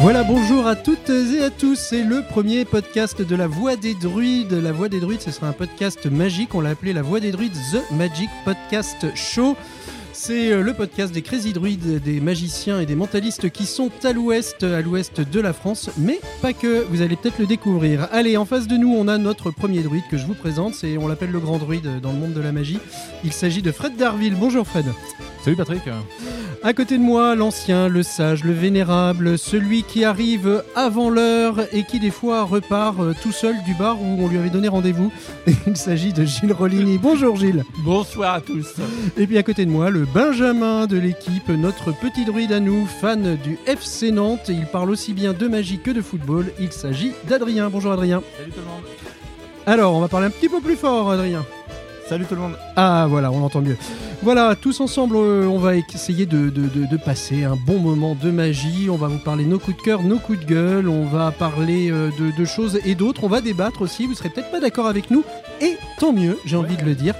Voilà, bonjour à toutes et à tous. C'est le premier podcast de la Voix des Druides. La Voix des Druides, ce sera un podcast magique. On l'a appelé la Voix des Druides, The Magic Podcast Show. C'est euh, le podcast des Crazy Druides, des magiciens et des mentalistes qui sont à l'ouest, à l'ouest de la France, mais pas que. Vous allez peut-être le découvrir. Allez, en face de nous, on a notre premier druide que je vous présente. C'est, on l'appelle le grand druide dans le monde de la magie. Il s'agit de Fred Darville. Bonjour Fred. Salut Patrick. À côté de moi, l'ancien, le sage, le vénérable, celui qui arrive avant l'heure et qui des fois repart euh, tout seul du bar où on lui avait donné rendez-vous. Il s'agit de Gilles Rollini. Bonjour Gilles. Bonsoir à tous. Et puis à côté de moi, le Benjamin de l'équipe, notre petit druide à nous, fan du FC Nantes. Il parle aussi bien de magie que de football. Il s'agit d'Adrien. Bonjour Adrien. Salut tout le monde. Alors, on va parler un petit peu plus fort, Adrien. Salut tout le monde. Ah voilà, on entend mieux. Voilà, tous ensemble, euh, on va essayer de, passer un bon moment de magie. On va vous parler nos coups de cœur, nos coups de gueule. On va parler euh, de, choses et d'autres. On va débattre aussi. Vous serez peut-être pas d'accord avec nous. Et tant mieux, j'ai envie de le dire.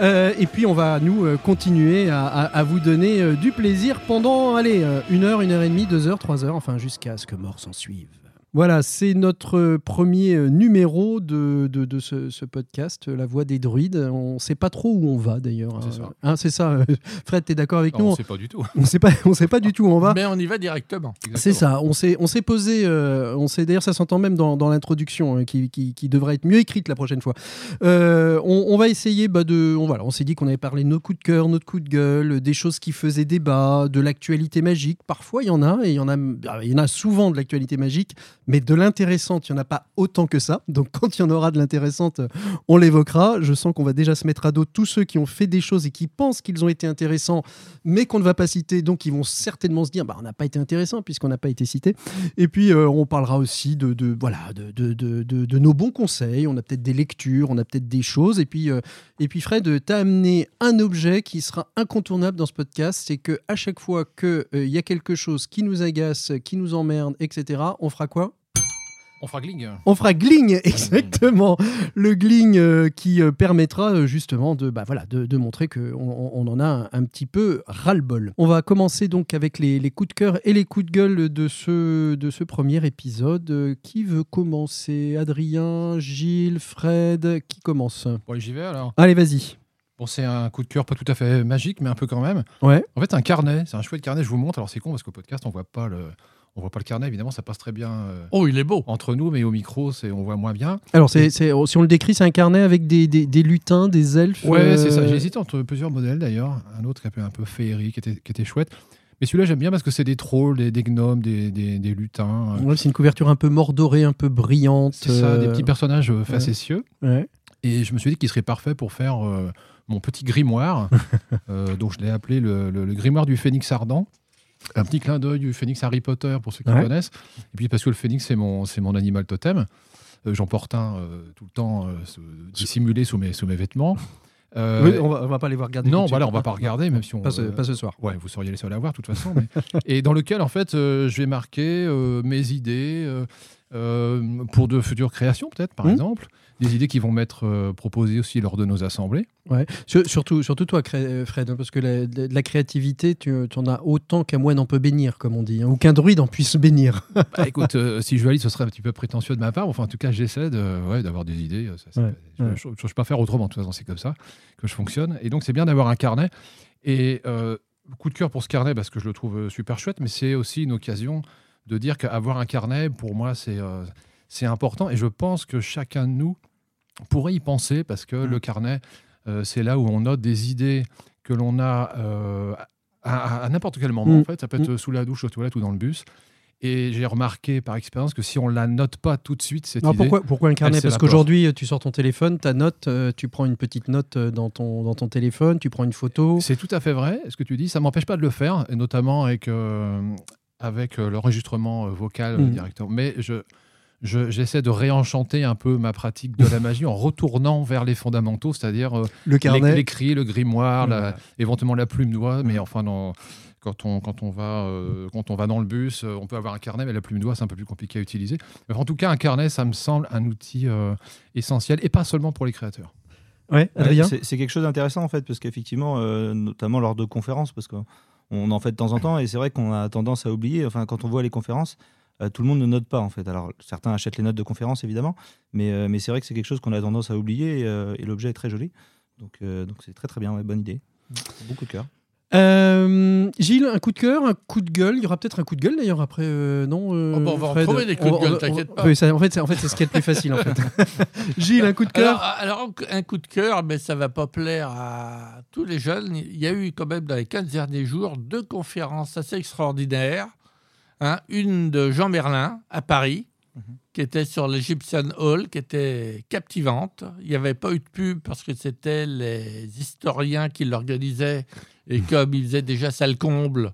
Euh, et puis on va nous continuer à, vous donner du plaisir pendant, allez, une heure, une heure et demie, deux heures, trois heures, enfin jusqu'à ce que mort s'en suive. Voilà, c'est notre euh, premier euh, numéro de, de, de ce, ce podcast, euh, La Voix des Druides. On ne sait pas trop où on va d'ailleurs. C'est hein. ça. Hein, ça. Fred, tu es d'accord avec Non, nous on sait pas du tout. On ne sait pas, on sait pas du tout où on va. Mais on y va directement. C'est ça, on s'est, on s'est posé, euh, on s'est d'ailleurs ça s'entend même dans, dans l'introduction hein, qui, qui- qui devrait être mieux écrite la prochaine fois. Euh, on, on va essayer bah, de, on, voilà, on s'est dit qu'on avait parlé de nos coups de cœur, notre coups de gueule, des choses qui faisaient débat, de l'actualité magique. Parfois il y en a et il y en a, ah, il y en a souvent de l'actualité magique, mais de l'intéressante il y en a pas autant que ça. Donc quand il y en aura de l'intéressante, on l'évoquera. Je sens qu'on va déjà se mettre à dos tous ceux qui ont fait des choses et qui pensent qu'ils ont été intéressants, mais qu'on ne va pas citer, donc ils vont certainement se dire, bah, on n'a pas été intéressant puisqu'on n'a pas été cité. Et puis, euh, on parlera aussi de, voilà, de, de, de- nos bons conseils. On a peut-être des lectures, on a peut-être des choses. Et puis, euh, et puis Fred, tu as amené un objet qui sera incontournable dans ce podcast. C'est que à chaque fois qu'il y a quelque chose qui nous agace, qui nous emmerde, etc., on fera quoi? On fera gling. on fera gling, exactement. Le gling euh, qui euh, permettra euh, justement de, bah, voilà, de, de montrer qu'on on, en a un, un petit peu ras-le-bol. On va commencer donc avec les, les coups de cœur et les coups de gueule de ce, de ce premier épisode. Qui veut commencer? Adrien, Gilles, Fred Qui commence? Bon, j'y vais alors. Allez, vas-y. Bon, c'est un coup de cœur pas tout à fait magique, mais un peu quand même. Ouais. En fait, un carnet. C'est un chouette carnet. Je vous montre. Alors, c'est con parce qu'au podcast, on voit pas le, on voit pas le carnet. Évidemment, ça passe très bien euh, Oh, il est beau. entre nous, mais au micro, c'est, on voit moins bien. Alors, c'est, c'est- si on le décrit, c'est un carnet avec des, des, des lutins, des elfes. Ouais, euh, c'est ça. J'ai hésité entre plusieurs modèles d'ailleurs. Un autre qui est un peu- féerique, qui était, qui était chouette. Mais celui-là, j'aime bien parce que c'est des trolls, des, des gnomes, des, des- des lutins. euh, ouais, c'est une couverture un peu mordorée, un peu brillante. C'est ça, des petits personnages euh, facétieux. ouais. Et je me suis dit qu'il serait parfait pour faire euh, mon petit grimoire. euh, donc je l'ai appelé le, le- le grimoire du phénix ardent. Un petit clin d'œil du phénix Harry Potter pour ceux qui Ouais. connaissent. Et puis parce que le phénix, c'est mon, c'est mon animal totem. Euh, J'en porte un euh, tout le temps euh, sous- dissimulé sous mes, sous mes vêtements. Euh, Oui, on, va, on va pas les voir regarder. non, voilà, suite. on va pas regarder, même si on. Pas ce, euh, pas ce soir. Ouais, vous seriez les seuls à voir, de toute façon. mais- et dans lequel, en fait, euh, je vais marquer mes idées pour de futures créations, peut-être, par Mhm. exemple. Des idées qui vont m'être euh, proposées aussi lors de nos assemblées. Ouais. Sur- surtout, surtout toi, Cré- Fred, hein, parce que la, de la créativité, tu, tu en as autant qu'un moine en peut bénir, comme on dit, hein, ou qu'un druide en puisse bénir. Bah, écoute, euh, si je valide, ce serait un petit peu prétentieux de ma part. Enfin, en tout cas, j'essaie de, ouais, d'avoir des idées. euh, ça, Ouais, je ouais. ne peux pas faire autrement. De toute façon, c'est comme ça que je fonctionne. Et donc, c'est bien d'avoir un carnet. Et euh, coup de cœur pour ce carnet parce que je le trouve euh, super chouette, mais c'est aussi une occasion de dire qu'avoir un carnet, pour moi, c'est euh, c'est important. Et je pense que chacun de nous pourrait y penser parce que Mm. le carnet, euh, c'est là où on note des idées que l'on a euh, à, n'importe quel moment. Mm. En fait, ça peut être sous la douche, aux toilettes ou dans le bus. Et j'ai remarqué par expérience que si on la note pas tout de suite, cette Alors idée, pourquoi, pourquoi un carnet? Parce qu'aujourd'hui, tu sors ton téléphone, ta note, euh, tu prends une petite note euh, dans ton, dans ton téléphone, tu prends une photo. c'est tout à fait vrai. Ce que tu dis, ça m'empêche pas de le faire, et notamment avec euh, avec euh, l'enregistrement euh, vocal euh, directement. Mais je je- j'essaie de réenchanter un peu ma pratique de la magie en retournant vers les fondamentaux, c'est-à-dire euh, Le carnet. l'écrit, le grimoire, la- éventuellement la plume d'oie, mais enfin, quand on, quand, on va, euh, quand on va dans le bus, euh, on peut avoir un carnet, mais la plume doigt, c'est un peu plus compliqué à utiliser. Mais en tout cas, un carnet, ça me semble un outil euh, essentiel, et pas seulement pour les créateurs. Ouais, Adrien Ouais, c'est c'est quelque chose d'intéressant en fait, parce qu'effectivement, euh, notamment lors de conférences, parce qu'on en fait de temps en temps, et c'est vrai qu'on a tendance à oublier, enfin quand on voit les conférences, euh, tout le monde ne note pas en fait. Alors certains achètent les notes de conférence évidemment, mais, euh, mais c'est vrai que c'est quelque chose qu'on a tendance à oublier, et, euh, et l'objet est très joli. Donc euh, donc c'est très très bien, ouais, bonne idée. Beaucoup de cœur. Euh, Gilles, un coup de cœur, un coup de gueule. Il y aura peut-être un coup de gueule d'ailleurs après, euh, non euh, Oh, bah, on va en trouver des coups de On- gueule, t'inquiète pas. oui, ça- en fait, c'est en fait, c'est ce qui est le plus facile en fait. Gilles, un coup de Alors, cœur. alors, un coup de cœur, mais ça va pas plaire à tous les jeunes. Il y a eu quand même dans les 15 derniers jours deux conférences assez extraordinaires. Hein. une de Jean Merlin à Paris, Mhm. qui était sur l'Egyptian Hall, qui était captivante. Il n'y avait pas eu de pub parce que c'était les historiens qui l'organisaient. Et comme ils faisaient déjà salle comble,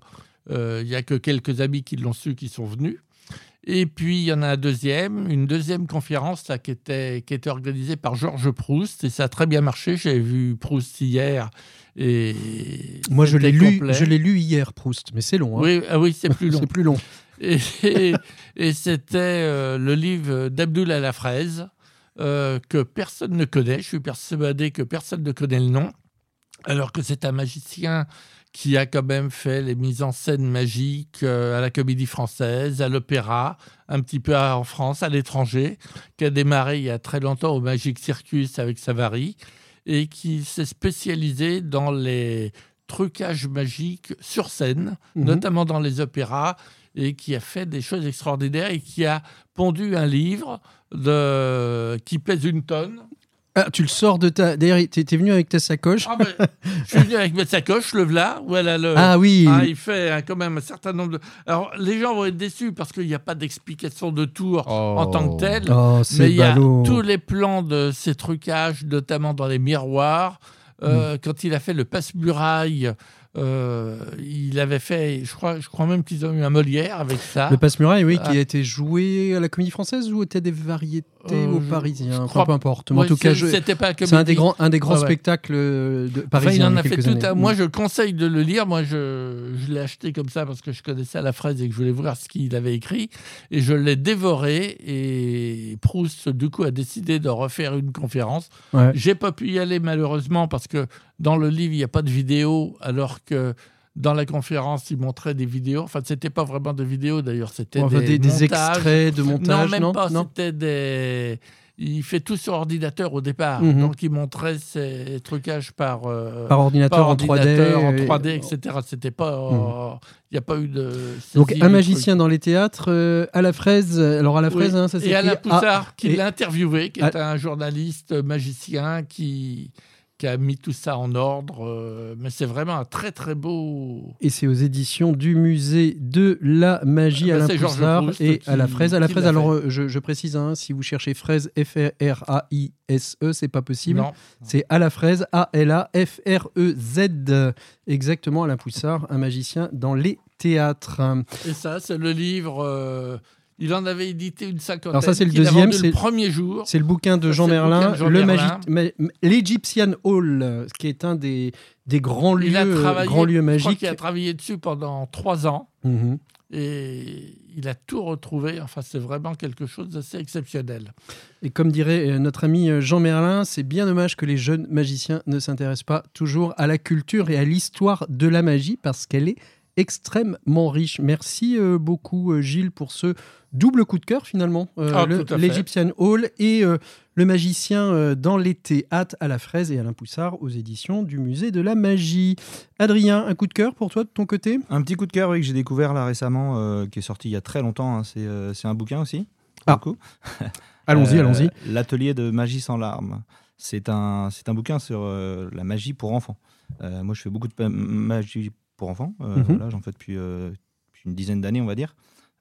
euh, il n'y a que quelques amis qui l'ont su qui sont venus. Et puis, il y en a un deuxième, une deuxième conférence là, qui, était, qui était organisée par Georges Proust. Et ça a très bien marché. J'ai vu Proust hier. Et Moi, je l'ai lu, je l'ai lu hier, Proust, mais c'est long. hein. Oui, ah oui c'est plus long. C'est plus long. Et, et- et c'était euh, le livre d'Abdoul à la fraise euh, que personne ne connaît. Je suis persuadé que personne ne connaît le nom, alors que c'est un magicien qui a quand même fait les mises en scène magiques euh, à la comédie française, à l'opéra, un petit peu en France, à l'étranger, qui a démarré il y a très longtemps au Magic Circus avec Savary, et qui s'est spécialisé dans les trucages magiques sur scène, Mhm. notamment dans les opéras, et qui a fait des choses extraordinaires et qui a pondu un livre de... qui pèse une tonne. Ah, tu le sors de ta. D'ailleurs, tu es venu avec ta sacoche. Ah, ben, je suis venu avec ma sacoche, le voilà, le... Ah oui. Ah, il fait hein, quand même un certain nombre de... Alors, les gens vont être déçus parce qu'il n'y a pas d'explication de tour en tant que tel. Oh, Mais il y a tous les plans de ces trucages, notamment dans les miroirs. Euh, Mm. Quand il a fait le passe-muraille, euh, il avait fait, je crois, je crois même qu'ils ont eu un Molière avec ça. Le passe-muraille, oui, Ah. qui a été joué à la Comédie Française ou était des variétés Euh, Enfin, crois- peu importe. Mais en tout cas, je- c'était pas c'est un des grands, un des grands Ouais, ouais. spectacles de Enfin, parisiens. il en a fait tout. Moi, je conseille de le lire. Moi, je, je l'ai acheté comme ça parce que je connaissais la fraise et que je voulais voir ce qu'il avait écrit. Et je l'ai dévoré. Et Proust, du coup, a décidé de refaire une conférence. Ouais. J'ai pas pu y aller malheureusement parce que dans le livre, il n'y a pas de vidéo, alors que dans la conférence, il montrait des vidéos. Enfin, c'était pas vraiment des vidéos d'ailleurs, c'était Enfin, des, des, des montages. extraits de montage. non, même non pas. C'était des. Il fait tout sur ordinateur au départ. Mhm. Donc, il montrait ses trucages par. euh, Par ordinateur par en 3D. ordinateur, en et- 3D, etc. C'était pas. euh, Il n'y a pas eu de. Donc, un magicien dans les théâtres, euh, à la fraise. Alors, à la fraise, Oui. hein, ça Et s'écrit Alain Poussard, qui et- l'a interviewé, qui Ah. est un journaliste magicien qui, qui a mis tout ça en ordre. euh, mais c'est vraiment un très, très beau. Et c'est aux éditions du musée de la magie Ah bah, Alain c'est Georges Poussard et à la qui- fraise. À la qui fraise, l'a alors euh, je, je précise, hein, si vous cherchez fraise F-R-A-I-S-E, E, c'est pas possible. C'est à la fraise A-L-A-F-R-E-Z. Exactement, Alain Poussard, un magicien dans les théâtres. Et ça, c'est le livre. euh, il en avait édité une cinquantaine. Alors ça, c'est le deuxième, c'est- le premier jour. C'est le bouquin de Ça, Jean Merlin, l'Egyptian Hall, qui est un des, des grands lieux, euh, grands lieux je crois magiques. qu'il a travaillé dessus pendant trois ans. Mhm. Et il a tout retrouvé. Enfin, c'est vraiment quelque chose d'assez exceptionnel. Et comme dirait euh, notre ami euh, Jean Merlin, c'est bien dommage que les jeunes magiciens ne s'intéressent pas toujours à la culture et à l'histoire de la magie parce qu'elle est extrêmement riche. Merci euh, beaucoup euh, Gilles pour ce double coup de cœur finalement. Euh, Ah. L'Egyptian Hall et euh, le magicien euh, dans les théâtres à la fraise et Alain Poussard aux éditions du musée de la magie. Adrien, un coup de cœur pour toi de ton côté? Un petit coup de cœur oui, que j'ai découvert là récemment, euh, qui est sorti il y a très longtemps. hein. C'est euh, c'est un bouquin aussi. Ah. Allons-y, Euh, allons-y. L'atelier de magie sans larmes. C'est un, c'est un bouquin sur euh, la magie pour enfants. Euh, moi, je fais beaucoup de magie pour enfants. Euh, Mhm. J'en fais depuis, euh, depuis une dizaine d'années, on va dire.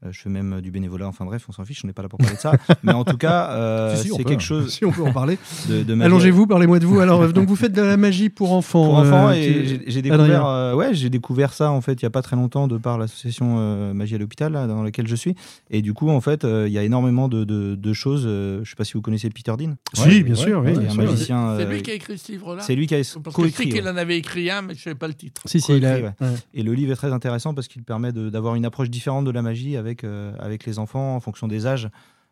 Euh, je fais même du bénévolat. Enfin bref, on s'en fiche, on n'est pas là pour parler de ça. Mais en tout cas, euh, Si, si, on c'est peut. quelque chose Si on peut en parler. de, de magie. Allongez-vous, parlez-moi de vous. Alors, euh, donc vous faites de la magie pour enfants. pour enfants euh, et j'ai- découvert euh, ouais j'ai découvert ça en fait il y a pas très longtemps de par l'association euh, Magie à l'hôpital là, dans laquelle je suis et du coup en fait euh, il y a énormément de, de- de choses euh, je sais pas si vous connaissez Peter Dean Si, Ouais, bien ouais, sûr, oui. bien un sûr. magicien C'est euh, lui qui a écrit ce livre-là c'est lui qui a que je coécrit qu'il ouais. en avait écrit un, mais je ne savais pas le titre. Si, si, il a. Coécrit, ouais. et le livre est très intéressant parce qu'il permet d'avoir une approche différente de la magie avec euh, avec les enfants en fonction des âges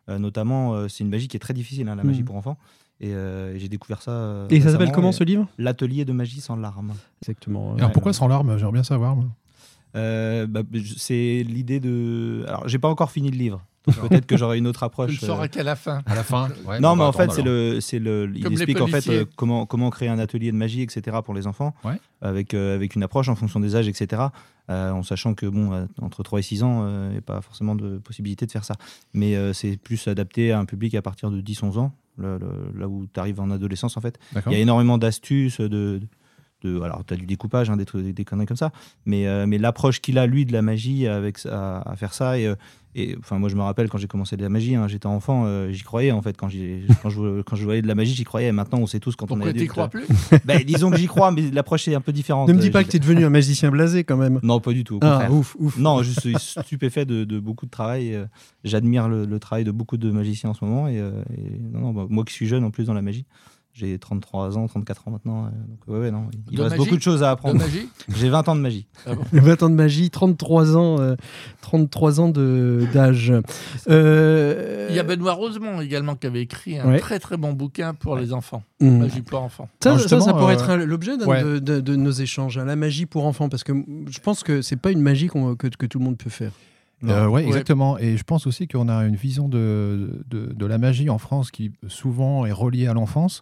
Euh, notamment euh, c'est une magie qui est très difficile hein, la magie Mhm. pour enfants et, euh, et j'ai découvert ça euh, Et ça s'appelle comment ce livre? L'atelier de magie sans larmes Exactement. Alors Ouais. pourquoi sans larmes? J'aimerais bien savoir. Euh, bah, c'est l'idée de. Alors, j'ai pas encore fini le livre. Peut-être que j'aurai une autre Tu ne approche. euh, sauras qu'à la fin. À la fin ouais, Non, on mais va en fait, c'est le, c'est le. Il Comme explique en fait euh, comment comment créer un atelier de magie, etc. pour les enfants, Ouais. avec euh, avec une approche en fonction des âges, etc. euh, en sachant que bon, entre 3 et 6 ans, euh, il n'y a pas forcément de possibilité de faire ça. Mais euh, c'est plus adapté à un public à partir de 10-11 ans, le- le- là où tu arrives en adolescence en fait. Il y a énormément d'astuces, de, de, alors tu as du découpage, hein, des, trucs, des conneries comme ça, mais, euh, mais l'approche qu'il a, lui, de la magie avec, à, faire ça, et, euh, et enfin, moi je me rappelle quand j'ai commencé de la magie, hein, j'étais enfant, euh, j'y croyais en fait, quand, je, quand je voyais de la magie, j'y croyais, et maintenant on sait tous quand on Pourquoi est tu adulte. crois plus? Ben, disons que j'y crois, mais l'approche est un peu différente. Ne me dis pas que tu es devenu un magicien blasé quand même. Non, pas du tout, au Ah, contraire. ouf, ouf. Non, je suis stupéfait de, de beaucoup de travail. J'admire le, le travail de beaucoup de magiciens en ce moment. Et, et non, non, bah, moi qui suis jeune en plus dans la magie, j'ai 33 ans, 34 ans maintenant. euh, donc, ouais, ouais, non, il De reste magie beaucoup de choses à apprendre. J'ai 20 ans de magie. 20 ans de magie, 33 ans, euh, 33 ans de- d'âge. Euh, Il y a Benoît Rosemont également qui avait écrit un Ouais. très très bon bouquin pour les enfants. hmm. Magie pour enfants. Ça, ça, pourrait euh, être l'objet de, de- de nos échanges, hein, la magie pour enfants, parce que je pense que c'est pas une magie que, que tout le monde peut faire. Euh, ouais, Ouais. exactement. Et je pense aussi qu'on a une vision de, de, de la magie en France qui souvent est reliée à l'enfance.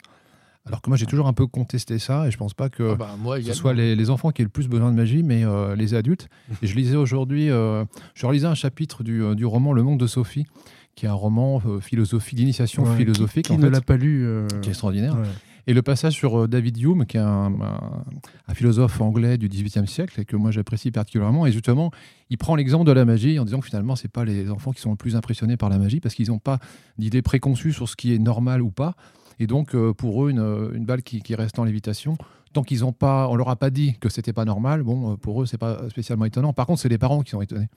Alors que moi, j'ai toujours un peu contesté ça et je pense pas que Ah bah, moi, ce soit les, les enfants qui aient le plus besoin de magie, mais euh, les adultes. Et je lisais aujourd'hui, euh, je relisais un chapitre du, euh, du roman Le Monde de Sophie, qui est un roman philosophie, d'initiation Ouais, philosophique, Qui en ne l'a pas lu qui est extraordinaire. ouais. Et le passage sur David Hume, qui est un, un- un philosophe anglais du XVIIIe siècle et que moi j'apprécie particulièrement. Et justement, il prend l'exemple de la magie en disant que finalement, c'est pas les enfants qui sont le plus impressionnés par la magie parce qu'ils n'ont pas d'idées préconçues sur ce qui est normal ou pas. Et donc, euh, pour eux, une, euh, une balle qui, qui reste en lévitation, tant qu'ils ont pas, on leur a pas dit que c'était pas normal, bon, euh, pour eux, c'est pas spécialement étonnant. Par contre, c'est les parents qui sont étonnés.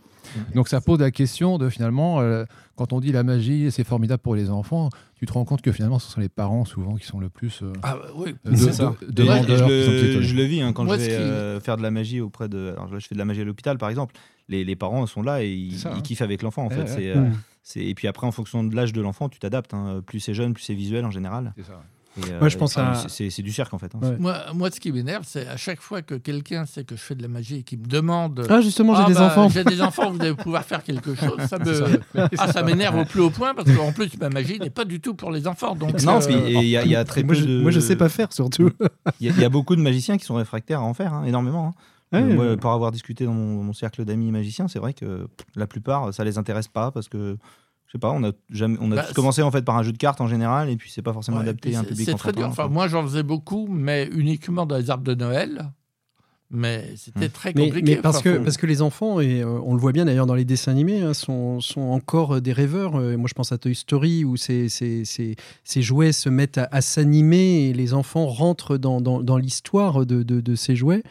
Donc, ça pose la question de finalement, euh, quand on dit la magie, c'est formidable pour les enfants, tu te rends compte que finalement, ce sont les parents souvent qui sont le plus. euh, Ah bah oui. de- C'est de- ça. de- demandeurs je, le, étonnés. je le vis hein, quand Moi, je vais qui- euh, faire de la magie auprès de. Alors là, je fais de la magie à l'hôpital, par exemple. Les, les parents sont là et ils, C'est ça, ils hein. kiffent avec l'enfant. En Ouais, fait, ouais. C'est, euh, c'est- et puis après, en fonction de l'âge de l'enfant, tu t'adaptes. hein. Plus c'est jeune, plus c'est visuel en général. C'est ça. Et, euh, Moi, je pense à- c'est- du cirque en fait. hein. Ouais. Moi, moi, ce qui m'énerve, c'est à chaque fois que quelqu'un sait que je fais de la magie et qui me demande Ah, justement, j'ai Ah des bah, enfants. J'ai des enfants, vous allez pouvoir faire quelque chose. Ça me... ah, ça m'énerve au plus haut point parce qu'en plus, ma magie n'est pas du tout pour les enfants. Donc, Non, euh, et il y, a- il y a très moi, peu je, de. moi, je sais pas faire surtout. Il y, a- il y a beaucoup de magiciens qui sont réfractaires à en faire, hein, énormément. hein. Ouais, Euh, moi, euh, pour avoir discuté dans mon, mon cercle d'amis magiciens, c'est vrai que pff, la plupart, ça les intéresse pas parce que, je sais pas, on a, jamais, on a Bah, tous commencé en fait par un jeu de cartes en général et puis c'est pas forcément ouais, adapté à un c'est- public C'est très dur. Enfin, moi, j'en faisais beaucoup, mais uniquement dans les arbres de Noël. Mais c'était très compliqué. mais parce, Enfin, que, faut- parce que les enfants, et euh, on le voit bien d'ailleurs dans les dessins animés, hein, sont, sont encore euh, des rêveurs. Euh, moi, je pense à Toy Story où ces, ces, ces, ces jouets se mettent à, à s'animer et les enfants rentrent dans, dans, dans l'histoire de, de, de ces jouets.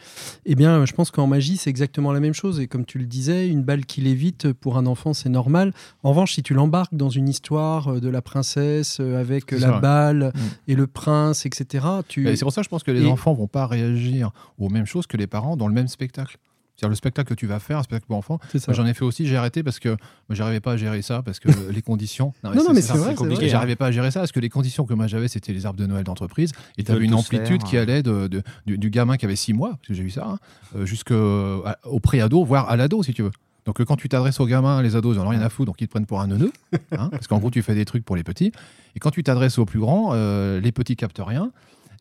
Eh bien, je pense qu'en magie, c'est exactement la même chose. Et comme tu le disais, une balle qui lévite pour un enfant, c'est normal. En revanche, si tu l'embarques dans une histoire euh, de la princesse euh, avec la balle Mm. et le prince, etc., tu. Et c'est pour ça que je pense que les Et- enfants vont pas réagir aux mêmes choses que les parents dans le même spectacle. C'est-à-dire le spectacle que tu vas faire, un spectacle pour enfants. J'en ai fait aussi, j'ai arrêté parce que j'arrivais pas à gérer ça, parce que les conditions. Non, non, mais c'est vrai, compliqué. J'arrivais pas à gérer ça parce que les conditions que moi j'avais, c'était les arbres de Noël d'entreprise. Et tu avais une amplitude faire, qui hein. allait de, de- du, du gamin qui avait 6 mois, parce que j'ai vu ça, hein, euh, jusqu'au au pré-ado, voire à l'ado, si tu veux. Donc, euh, quand tu t'adresses aux gamins, les ados, ils en ont rien à foutre, donc ils te prennent pour un neuneu. hein, parce qu'en gros, tu fais des trucs pour les petits. Et quand tu t'adresses aux plus grands, euh, les petits captent rien.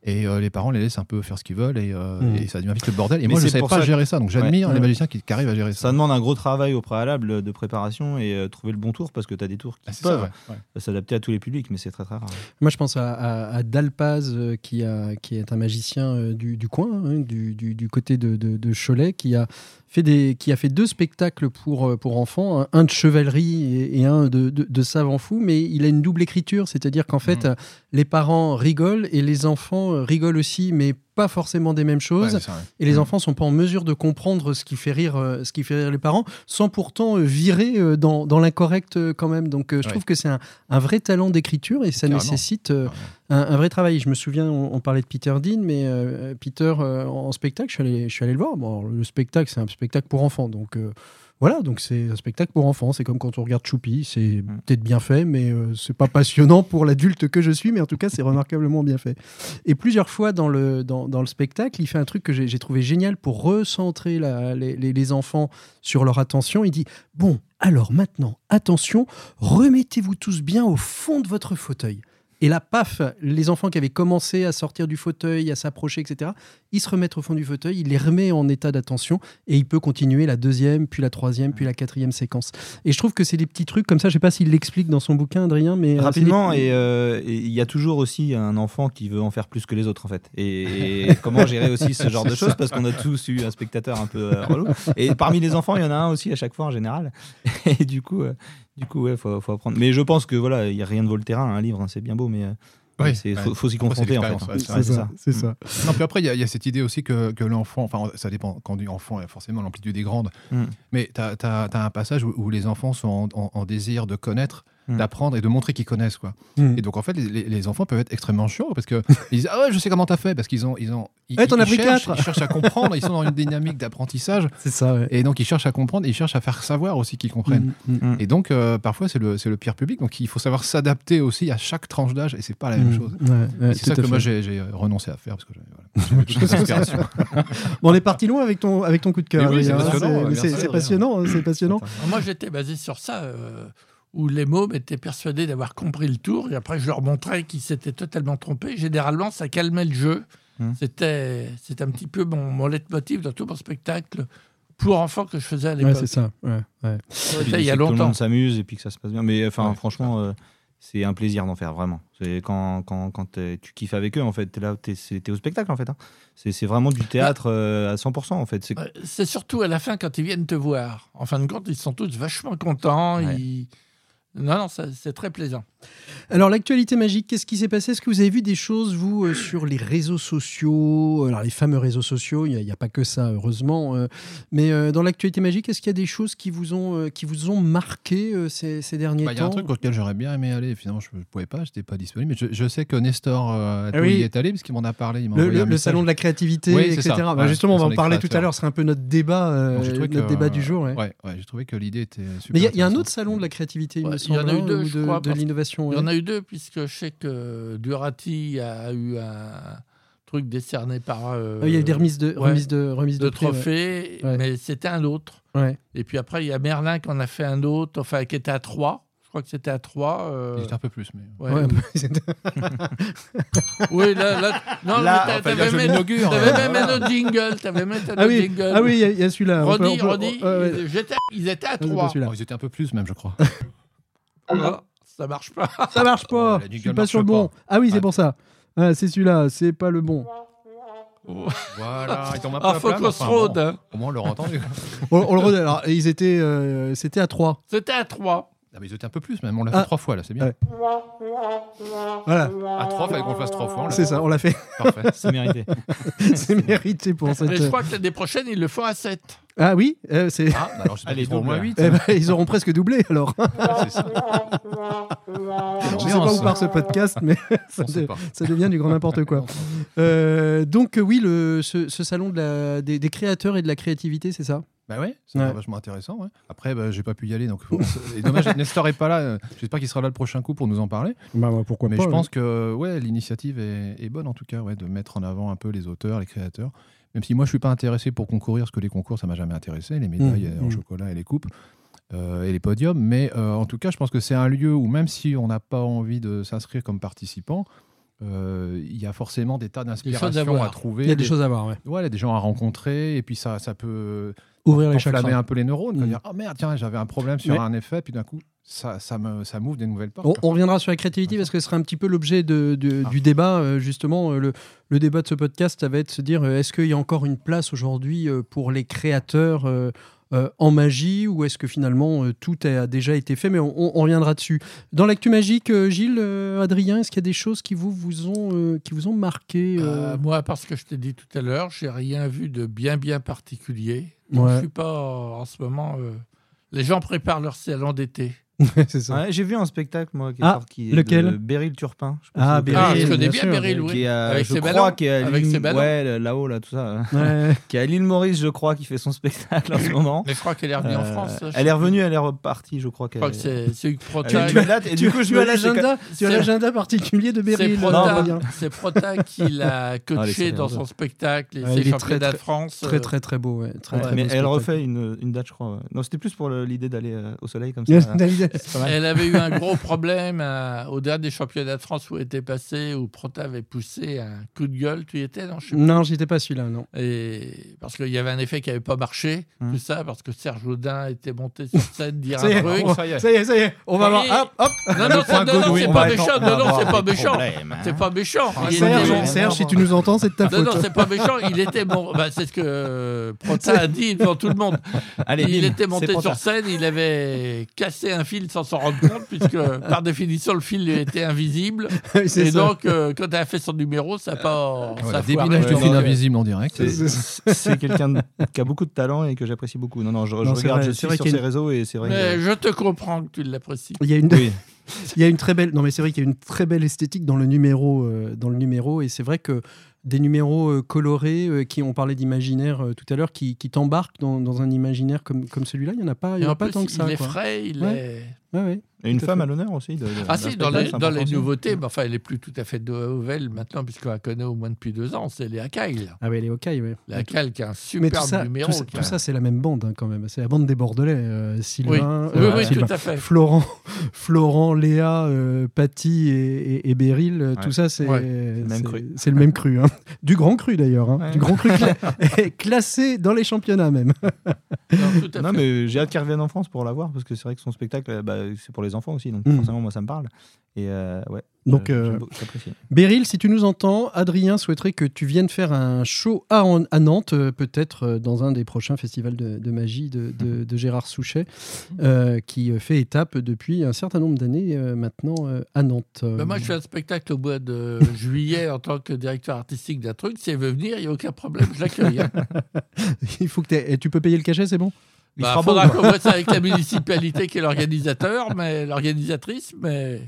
Et euh, les parents les laissent un peu faire ce qu'ils veulent et, euh, Mm. et ça devient vite le bordel. Et Mais moi, je c'est savais pas gérer ça. Donc j'admire Ouais. les magiciens qui, qui arrivent à gérer ça. Ça demande un gros travail au préalable de préparation et euh, trouver le bon tour parce que tu as des tours qui Ah, peuvent. Ouais. s'adapter à tous les publics, mais c'est très très rare. Moi, je pense à, à- à Dalpaz, euh, qui, a, qui est un magicien euh, du, du coin, hein, du, du- du côté de, de- de Cholet, qui a fait des, qui a fait deux spectacles pour, euh, pour enfants, un, de chevalerie et, et un de, de, de savant fou, mais il a une double écriture, c'est-à-dire qu'en fait, Mhm. euh, les parents rigolent et les enfants euh, rigolent aussi, mais pas forcément des mêmes choses. ouais. Et les Mhm. enfants sont pas en mesure de comprendre ce qui fait rire, euh, ce qui fait rire les parents, sans pourtant euh, virer euh, dans, dans l'incorrect quand même. Donc je Ouais. trouve que c'est un, un vrai talent d'écriture et ça Carrément. nécessite un, un vrai travail. Je me souviens, on, on parlait de Peter Dean, mais euh, Peter euh, en spectacle, je suis allé, je suis allé le voir. Bon, le spectacle, c'est un spectacle pour enfants, donc. euh, voilà, donc c'est un spectacle pour enfants. C'est comme quand on regarde Choupi. C'est Mm. peut-être bien fait, mais euh, c'est pas passionnant pour l'adulte que je suis. Mais en tout cas, c'est remarquablement bien fait. Et plusieurs fois dans le, dans, dans le spectacle, il fait un truc que j'ai j'ai trouvé génial pour recentrer la- les, les- les enfants sur leur attention. Il dit Bon, alors maintenant, attention, remettez-vous tous bien au fond de votre fauteuil. Et là, paf, les enfants qui avaient commencé à sortir du fauteuil, à s'approcher, etc., ils se remettent au fond du fauteuil, il les remet en état d'attention et il peut continuer la deuxième, puis la troisième, puis la quatrième séquence. Et je trouve que c'est des petits trucs comme ça, je sais pas s'il l'explique dans son bouquin, Adrien, mais... euh, Rapidement, c'est des- et euh, et il y a toujours aussi un enfant qui veut en faire plus que les autres, en fait. Et, et comment gérer aussi ce genre de choses, parce qu'on a tous eu un spectateur un peu euh, relou. Et parmi les enfants, il y en a un aussi à chaque fois en général. Et du coup, euh, du coup, ouais, faut, faut apprendre. Mais je pense que voilà, il y a rien de Volterrain, un livre, hein, c'est bien beau, mais euh, Oui, ouais. faut, faut s'y confronter ouais, Ouais, c'est ça, ça. Non, puis après, il y, a- il y a cette idée aussi que, que l'enfant, enfin, ça dépend, quand on dit enfant, il forcément l'amplitude est grande, Mm. mais tu as, un passage où, où les enfants sont en, en- en désir de connaître, Mm. d'apprendre et de montrer qu'ils connaissent. Quoi. Mm. Et donc, en fait, les, les- les enfants peuvent être extrêmement chiants parce qu'ils disent Ah ouais, je sais comment t'as fait, parce qu'ils ont. Ils ont ils, t'en ils cherchent, quatre. ils cherchent à comprendre, ils sont dans une dynamique d'apprentissage, C'est ça, ouais. et donc ils cherchent à comprendre, et ils cherchent à faire savoir aussi qu'ils comprennent. Mm, mm, Mm. Et donc, euh, parfois, c'est le, c'est le pire public, donc il faut savoir s'adapter aussi à chaque tranche d'âge, et c'est pas la même chose. Ouais, ouais, Et c'est ça que fait. moi j'ai j'ai renoncé à faire parce que voilà. Bon, on est parti loin avec ton, avec ton coup de cœur. Oui, c'est passionnant, c'est passionnant. Moi, j'étais basé sur ça, euh, où les mômes étaient persuadés d'avoir compris le tour, et après, je leur montrais qu'ils s'étaient totalement trompés. Généralement, ça calmait le jeu. Hmm. C'était un petit peu mon, mon leitmotiv dans tout mon spectacle pour enfants que je faisais à Ouais, l'époque. c'est ça. Ouais, ouais. C'était il y a que tout le longtemps. monde s'amuse et puis que ça se passe bien. Mais enfin, Ouais, franchement, euh, c'est un plaisir d'en faire vraiment. C'est quand, quand, quand tu kiffes avec eux, en fait, t'es là, t'es, t'es au spectacle, en fait. hein. C'est, c'est vraiment du théâtre euh, à 100%, en fait. C'est, Ouais, C'est surtout à la fin quand ils viennent te voir. En fin de compte, ils sont tous vachement contents. Ouais. ils- Non, non, c'est très plaisant. Alors, l'actualité magique, qu'est-ce qui s'est passé? Est-ce que vous avez vu des choses, vous, euh, sur les réseaux sociaux? Alors, les fameux réseaux sociaux, il n'y a, a pas que ça, heureusement. euh, mais euh, dans l'actualité magique, est-ce qu'il y a des choses qui vous ont, euh, qui vous ont marqué euh, ces, ces derniers Bah, Il y a un temps? truc auquel j'aurais bien aimé aller, finalement je ne pouvais pas, je n'étais pas disponible. Mais je, je sais que Nestor euh, Ah oui. y est allé parce qu'il m'en a parlé. Il le, envoyé le- un le message. salon de la créativité, Oui, etc. ça. Bah, Ouais, justement, on va en parler tout à l'heure. C'est un peu notre débat, euh, notre que, débat euh, du jour. ouais. Ouais, ouais, j'ai trouvé que l'idée était super. Mais il y y, a un autre salon de la créativité, il y en a eu deux, je de, crois, de l'innovation. Il y en a eu deux, puisque je sais que Durati a eu un truc décerné par. euh, Ah, il y a eu des remises de, ouais, remises de, remises de, de prix, ouais. trophées, Ouais. mais c'était un autre. Ouais. Et puis après, il y a Merlin qui en a fait un autre, enfin, qui était à 3. Je crois que c'était à 3. euh, Il était un peu plus, mais. ouais. Ouais, Oui, là, là, non, Là, enfin, t'avais même, euh, même voilà. un autre jingle, t'avais même un Ah autre oui, jingle. ah oui, il y a- celui-là. Ouais, ouais. ils, étaient à Ah, c'est pas 3. celui-là. Oh, ils étaient un peu plus, même, je crois. Ah, ça marche pas. Ça marche pas. Oh, je suis pas sur le bon. Ah oui, c'est Ah. pour ça. Ah, c'est celui-là, c'est pas le bon. voilà, ils tombe un peu Ah, à faut plat, mais se enfin, rôde. bon, hein. Au moins, on l'aura entendu. On, on le redonne. Alors, ils étaient, euh, c'était à 3. C'était à 3. Ah, mais ils étaient un peu plus, même. On l'a Ah. fait trois fois, là, c'est bien. Ouais. Voilà, À trois, fallait qu'on le fasse trois fois. c'est ça, on l'a fait. fait. Parfait. c'est mérité. c'est mérité pour cette. Mais je crois que l'année prochaine, ils le font à 7. Ah oui, euh, c'est. Ah, bah alors, Allez, au moins là. 8. Eh ben, ils auront presque doublé alors. c'est ça. Je sais pas où part ce podcast, mais ça, de- devient du grand n'importe quoi. Euh, donc euh, oui, le, ce, ce salon de la, des, des créateurs et de la créativité, c'est ça? Bah ouais, c'est Ouais. vachement intéressant. ouais. Après, bah, j'ai pas pu y aller, donc c'est dommage. Nestor est pas là. euh, J'espère qu'il sera là le prochain coup pour nous en parler. Bah pourquoi Mais je pense que ouais, l'initiative est, est bonne en tout cas, ouais, de mettre en avant un peu les auteurs, les créateurs. Même si moi je suis pas intéressé pour concourir, parce que les concours ça m'a jamais intéressé, les médailles Mmh, en mmh. chocolat et les coupes euh, et les podiums. Mais euh, en tout cas, je pense que c'est un lieu où même si on n'a pas envie de s'inscrire comme participant, euh, il y a forcément des tas à d'inspirations à trouver. Il y a des choses à voir, ouais. Ouais, il y a des gens à rencontrer, et puis ça, ça peut Ouvrir les un peu les neurones. Mm. Dire, oh merde, tiens, j'avais un problème sur un effet, puis d'un coup, ça, ça, me, ça m'ouvre des nouvelles portes. On, on reviendra sur la créativité parce que ce sera un petit peu l'objet de- de- Ah. du débat. euh, Justement, euh, le, le débat de ce podcast, ça va être de se dire euh, est-ce qu'il y a encore une place aujourd'hui euh, pour les créateurs en magie ou est-ce que finalement tout a déjà été fait? Mais on, on- on reviendra dessus. Dans l'actu magique, Gilles, Adrien, est-ce qu'il y a des choses qui vous, vous, ont, qui vous ont marqué euh, Euh, moi, parce que je t'ai dit tout à l'heure, j'ai rien vu de bien bien particulier. Donc, Ouais. Je suis pas en ce moment. euh, Les gens préparent leur salon d'été. C'est ça. Ouais, J'ai vu un spectacle, moi, qui est Ah, sorti lequel de Beryl Turpin. Je Ah, Beryl, Ah, je connais bien bien. Beryl, oui. Qui est à- Avec je ses crois ballons. qu'il est à Avec ses ballons. ouais, là-haut, là, tout ça. Ouais. qui est à l'île Maurice, je crois, qui fait son spectacle en ce moment. Mais je crois qu'elle est revenue en Euh, France. je elle est revenue, elle est repartie, je crois. Je crois que c'est c'est Hugues Prota. et du coup, je tu as l'agenda, particulier de Beryl. C'est Prota qui l'a coaché Allez, dans son spectacle et ses il est très, championnats très- de France. Très euh, très très beau, ouais. Mais elle refait une, une date, je crois. Non, c'était plus pour l'idée d'aller euh, au soleil comme ça. Elle avait eu un gros problème euh, au dernier championnat de France où elle était passée, où Prota avait poussé un coup de gueule. Tu y étais, non? Je Non, j'étais pas celui-là, non. Et parce qu'il y avait un effet qui n'avait pas marché, Hmm. tout ça, parce que Serge Audin était monté sur scène dire un truc. on- ça y est. ça y est, ça y est, on va voir. Hop, hop. Non, non, c'est- non, non, c'est On pas méchant. Non, on va non, c'est pas méchant. hein. C'est pas méchant. Ah, Serge, si tu nous entends, c'est de ta Non, faute. non, c'est pas méchant. Il était bon. Bah, c'est ce que euh, Prota a dit devant tout le monde. Allez, il était monté sur scène, il avait cassé un fil sans s'en rendre compte, puisque par définition, le fil était invisible. Et ça. donc, euh, quand elle a fait son numéro, ça n'a pas. ça Voilà, débinage Ouais, fil non, invisible en direct. C'est- quelqu'un qui a beaucoup de talent et que j'apprécie beaucoup. Non, non, je, Non, regarde, vrai, je suis sur ses réseaux et c'est vrai Mais que. je te comprends que tu l'apprécies. Il y a une, Oui. il y a une très belle. Non, mais c'est vrai qu'il y a une très belle esthétique dans le numéro, euh, dans le numéro, et c'est vrai que des numéros euh, colorés, euh, qui on parlait d'imaginaire euh, tout à l'heure, qui, qui t'embarquent dans, dans un imaginaire comme, comme celui-là, il y en a pas, il y en a en pas plus, tant que ça. il est quoi. frais, il Ouais. est. Ouais, ouais. Et une femme fait. à l'honneur aussi. de- de- Ah si, dans les, dans les nouveautés, mais enfin, elle est plus tout à fait nouvelle maintenant, puisqu'on la connaît au moins depuis deux ans, c'est Léa Kyle. Ah elle est ok, ouais. Léa Kyle qui a un Mais tout superbe ça, numéro. tout tout a- ça, c'est la même bande hein, quand même. C'est la bande des Bordelais. euh, Oui, Sylvain, oui, euh, oui, Sylvain, tout à fait. Florent, Florent, Léa, euh, Patty et, et, et Beryl, euh, tout ça, c'est Ouais. le même c'est- cru. c'est le même cru. hein. Du grand cru d'ailleurs. hein. Ouais. Du grand cru cla- classé dans les championnats même. Non, tout à Non, fait. mais j'ai hâte qu'il revienne en France pour la voir parce que c'est vrai que son spectacle, euh, bah, c'est pour les enfants aussi. Donc Mm. forcément, moi, ça me parle. Et euh, ouais. Donc, euh, euh. Beryl, si tu nous entends, Adrien souhaiterait que tu viennes faire un show à, à Nantes, euh, peut-être euh, dans un des prochains festivals de, de magie de, de- de Gérard Souchet, euh, qui fait étape depuis un certain nombre d'années euh, maintenant euh, à Nantes. Bah, moi, je fais un spectacle au mois de juillet en tant que directeur artistique d'un truc. Si elle veut venir, il n'y a aucun problème, je l'accueille. hein. Il faut que et tu peux payer le cachet, c'est bon? Il Bah, faudra quoi. qu'on voit ça avec la municipalité qui est l'organisateur, mais l'organisatrice, mais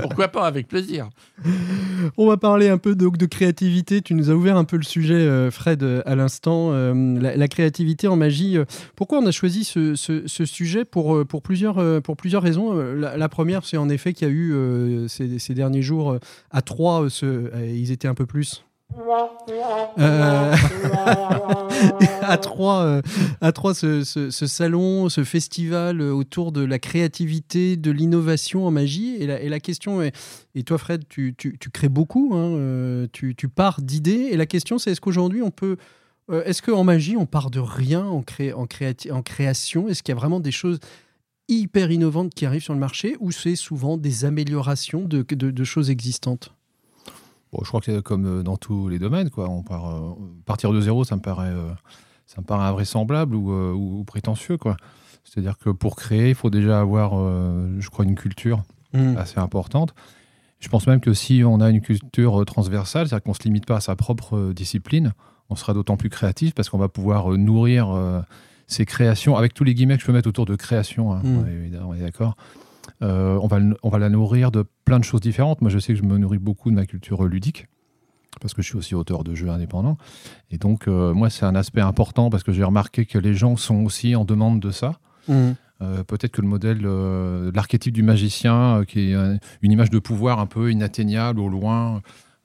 pourquoi pas, avec plaisir. On va parler un peu donc de créativité. Tu nous as ouvert un peu le sujet, euh, Fred, euh, à l'instant. Euh, la, la créativité en magie. Pourquoi on a choisi ce, ce- ce sujet pour, pour, plusieurs, pour plusieurs raisons. La, la première, c'est en effet qu'il y a eu ces, ces derniers jours à Troyes, ce- ils étaient un peu plus. Euh, à euh, à Troyes ce, ce- ce salon, ce festival autour de la créativité, de l'innovation en magie. Et la, question est, et toi Fred, tu, crées beaucoup, hein, euh, tu, pars d'idées. Et la question c'est, est-ce qu'aujourd'hui on peut... euh, est-ce qu'en magie on part de rien en, cré- en, créati- en création? Est-ce qu'il y a vraiment des choses hyper innovantes qui arrivent sur le marché ou c'est souvent des améliorations de choses existantes? Bon, je crois que c'est comme euh, dans tous les domaines. Quoi. On part, euh, partir de zéro, ça me paraît, euh, ça me paraît invraisemblable ou, euh, ou prétentieux. Quoi. C'est-à-dire que pour créer, il faut déjà avoir, je crois, une culture assez importante. Je pense même que si on a une culture transversale, c'est-à-dire qu'on ne se limite pas à sa propre discipline, on sera d'autant plus créatif parce qu'on va pouvoir nourrir ses créations, avec tous les guillemets que je peux mettre autour de création, hein, Mm. on est évidemment, on est d'accord. Euh, on, va, on va la nourrir de plein de choses différentes. Moi, je sais que je me nourris beaucoup de ma culture ludique parce que je suis aussi auteur de jeux indépendants. Et donc, euh, moi, c'est un aspect important parce que j'ai remarqué que les gens sont aussi en demande de ça. Mhm. Euh, Peut-être que le modèle, euh, l'archétype du magicien, qui est une image de pouvoir un peu inatteignable au loin,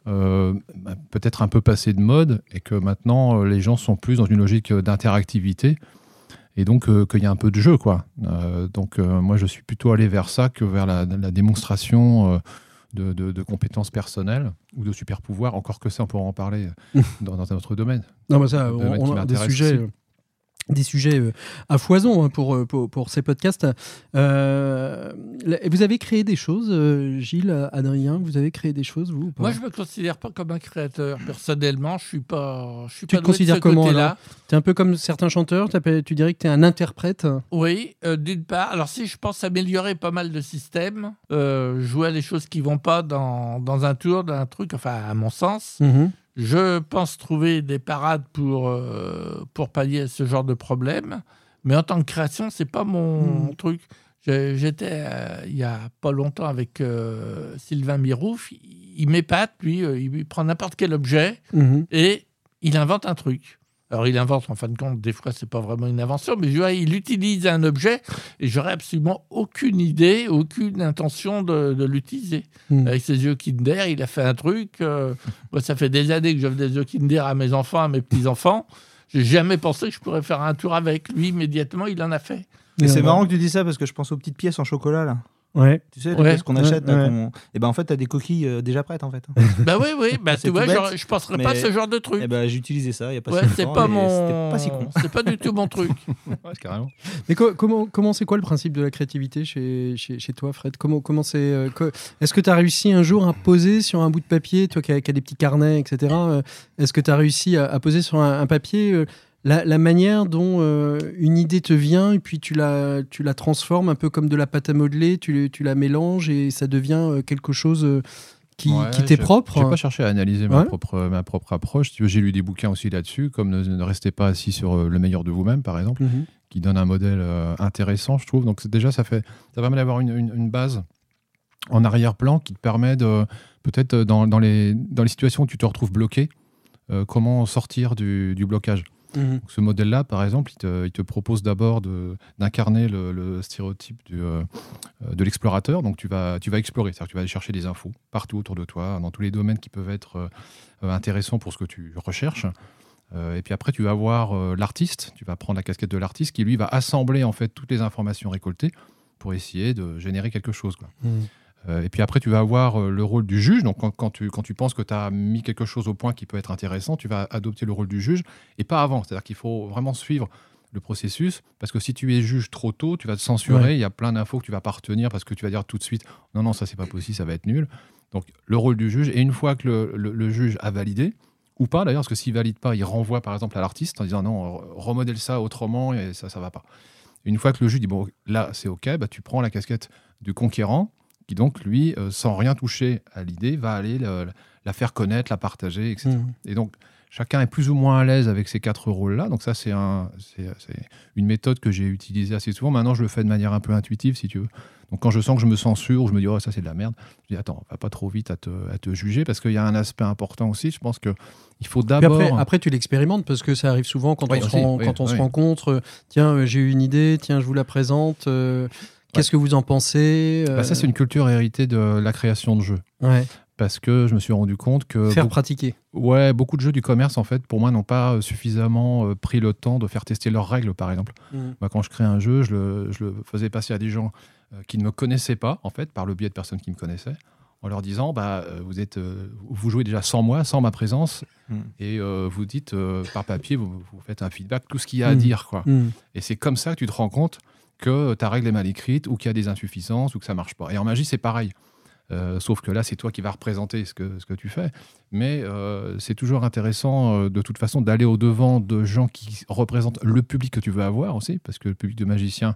euh, bah, peut-être un peu passé de mode, et que maintenant les gens sont plus dans une logique d'interactivité, et donc euh, qu'il y a un peu de jeu, quoi. Euh, donc euh, moi, je suis plutôt allé vers ça que vers la, la démonstration. euh, de, de- de compétences personnelles ou de super pouvoirs, encore que ça, on pourra en parler euh, dans, dans un autre domaine. Non, mais ça, on, on a des sujets. aussi. Des sujets euh, à foison hein, pour, euh, pour, pour, ces podcasts. Euh, vous avez créé des choses, Gilles, Adrien, vous avez créé des choses, vous Moi, je me considère pas comme un créateur. Personnellement, je suis pas. Je suis tu pas te considères comment là Tu es un peu comme certains chanteurs, tu dirais que tu es un interprète? Oui, euh, d'une part. Alors, si je pense améliorer pas mal de systèmes, euh, jouer à des choses qui vont pas dans, dans un tour, dans un truc, enfin, à mon sens. Mhm. Je pense trouver des parades pour, euh, pour pallier à ce genre de problème. Mais en tant que création, c'est pas mon Mm. truc. J'étais euh, il y a pas longtemps avec euh, Sylvain Mirouf. Il, il m'épate, lui. il prend n'importe quel objet Mhm. et il invente un truc. Alors, il invente, en fin de compte, des fois, c'est pas vraiment une invention, mais je vois, il utilise un objet et j'aurais absolument aucune idée, aucune intention de, de l'utiliser. Mhm. Avec ses yeux Kinder, il a fait un truc. euh, moi, ça fait des années que j'offre des yeux Kinder à mes enfants, à mes petits-enfants. J'ai jamais pensé que je pourrais faire un tour avec. Lui, immédiatement, il en a fait. Et c'est Ouais. marrant que tu dis ça parce que je pense aux petites pièces en chocolat là. Ouais. Tu sais, Ouais. pièces qu'on achète. Ouais, qu'on- Et ben en fait, t'as des coquilles euh, déjà prêtes en fait. bah oui, oui, bah, tu vois, bête, genre, je penserais pas à mais- ce genre de truc. Et ben j'ai utilisé ça il y a pas Ouais, si c'est longtemps. pas mon. C'était pas si con. C'est pas du tout mon truc. Ouais, carrément. Mais co- comment comment c'est quoi le principe de la créativité chez, chez, chez toi, Fred? Comment comment c'est euh, co- Est-ce que tu as réussi un jour à poser sur un bout de papier, toi qui as, qui as des petits carnets, etc. euh, Est-ce que tu as réussi à, à poser sur un, un papier euh, la, la manière dont euh, une idée te vient et puis tu la tu la transformes un peu comme de la pâte à modeler, tu, tu la mélanges et ça devient euh, quelque chose euh, qui, Ouais, qui t'est propre J'ai pas cherché à analyser ma, Ouais. propre, ma propre approche. J'ai lu des bouquins aussi là-dessus, comme ne, ne restez pas assis sur le meilleur de vous-même, par exemple, Mhm. qui donne un modèle intéressant, je trouve. Donc déjà, ça, fait, ça permet d'avoir une, une- une base en arrière-plan qui te permet de, peut-être dans, dans les, dans les situations où tu te retrouves bloqué, euh, comment sortir du, du blocage. Mhm. Donc, ce modèle-là, par exemple, il te, il te propose d'abord d'incarner le, le stéréotype du, euh, euh, de l'explorateur. Donc, tu vas, tu vas explorer, c'est-à-dire que tu vas aller chercher des infos partout autour de toi, dans tous les domaines qui peuvent être euh, intéressants pour ce que tu recherches. Euh, et puis après, tu vas voir l'artiste, tu vas prendre la casquette de l'artiste qui, lui, va assembler en fait toutes les informations récoltées pour essayer de générer quelque chose. Quoi. Mhm. Euh, et puis après, tu vas avoir euh, le rôle du juge. Donc, quand, quand tu, quand tu penses que tu as mis quelque chose au point qui peut être intéressant, tu vas adopter le rôle du juge et pas avant. C'est-à-dire qu'il faut vraiment suivre le processus parce que si tu es juge trop tôt, tu vas te censurer. Ouais. Il y a plein d'infos que tu vas pas retenir parce que tu vas dire tout de suite non, non, ça c'est pas possible, ça va être nul. Donc, le rôle du juge. Et une fois que le, le- le juge a validé, ou pas d'ailleurs, parce que s'il valide pas, il renvoie par exemple à l'artiste en disant non, remodèle ça autrement et ça, ça va pas. Une fois que le juge dit bon, là c'est ok, bah, tu prends la casquette du conquérant qui donc lui, euh, sans rien toucher à l'idée, va aller le- la faire connaître, la partager, etc. Mhm. Et donc chacun est plus ou moins à l'aise avec ces quatre rôles-là. Donc ça c'est un, c'est, c'est une méthode que j'ai utilisée assez souvent. Maintenant je le fais de manière un peu intuitive si tu veux. Donc quand je sens que je me censure, je me dis oh ça c'est de la merde, je dis attends, va pas trop vite à te, à te juger parce qu'il y a un aspect important aussi. Je pense que il faut d'abord. après, après, tu l'expérimentes parce que ça arrive souvent quand Oui, on, se, aussi, ren- oui, quand on se oui. rencontre. euh, tiens, euh, j'ai eu une idée, tiens, je vous la présente. euh, Qu'est-ce que vous en pensez euh, Bah, ça c'est une culture héritée de la création de jeux. ouais, Parce que je me suis rendu compte que faire beaucoup- pratiquer. Ouais, beaucoup de jeux du commerce, en fait, pour moi, n'ont pas euh, suffisamment euh, pris le temps de faire tester leurs règles, par exemple. Moi, quand je crée un jeu, je le, je le faisais passer à des gens euh, qui ne me connaissaient pas, en fait, par le biais de personnes qui me connaissaient, en leur disant bah, euh, vous, êtes, euh, vous jouez déjà sans moi, sans ma présence, Mm. et euh, vous dites euh, par papier, vous, vous faites un feedback, tout ce qu'il y a à Mm. dire. Quoi. Mhm. Et c'est comme ça que tu te rends compte que ta règle est mal écrite, ou qu'il y a des insuffisances, ou que ça marche pas. Et en magie, c'est pareil. Euh, sauf que là, c'est toi qui vas représenter ce que, ce que tu fais. Mais euh, c'est toujours intéressant, euh, de toute façon, d'aller au-devant de gens qui représentent le public que tu veux avoir aussi, parce que le public de magicien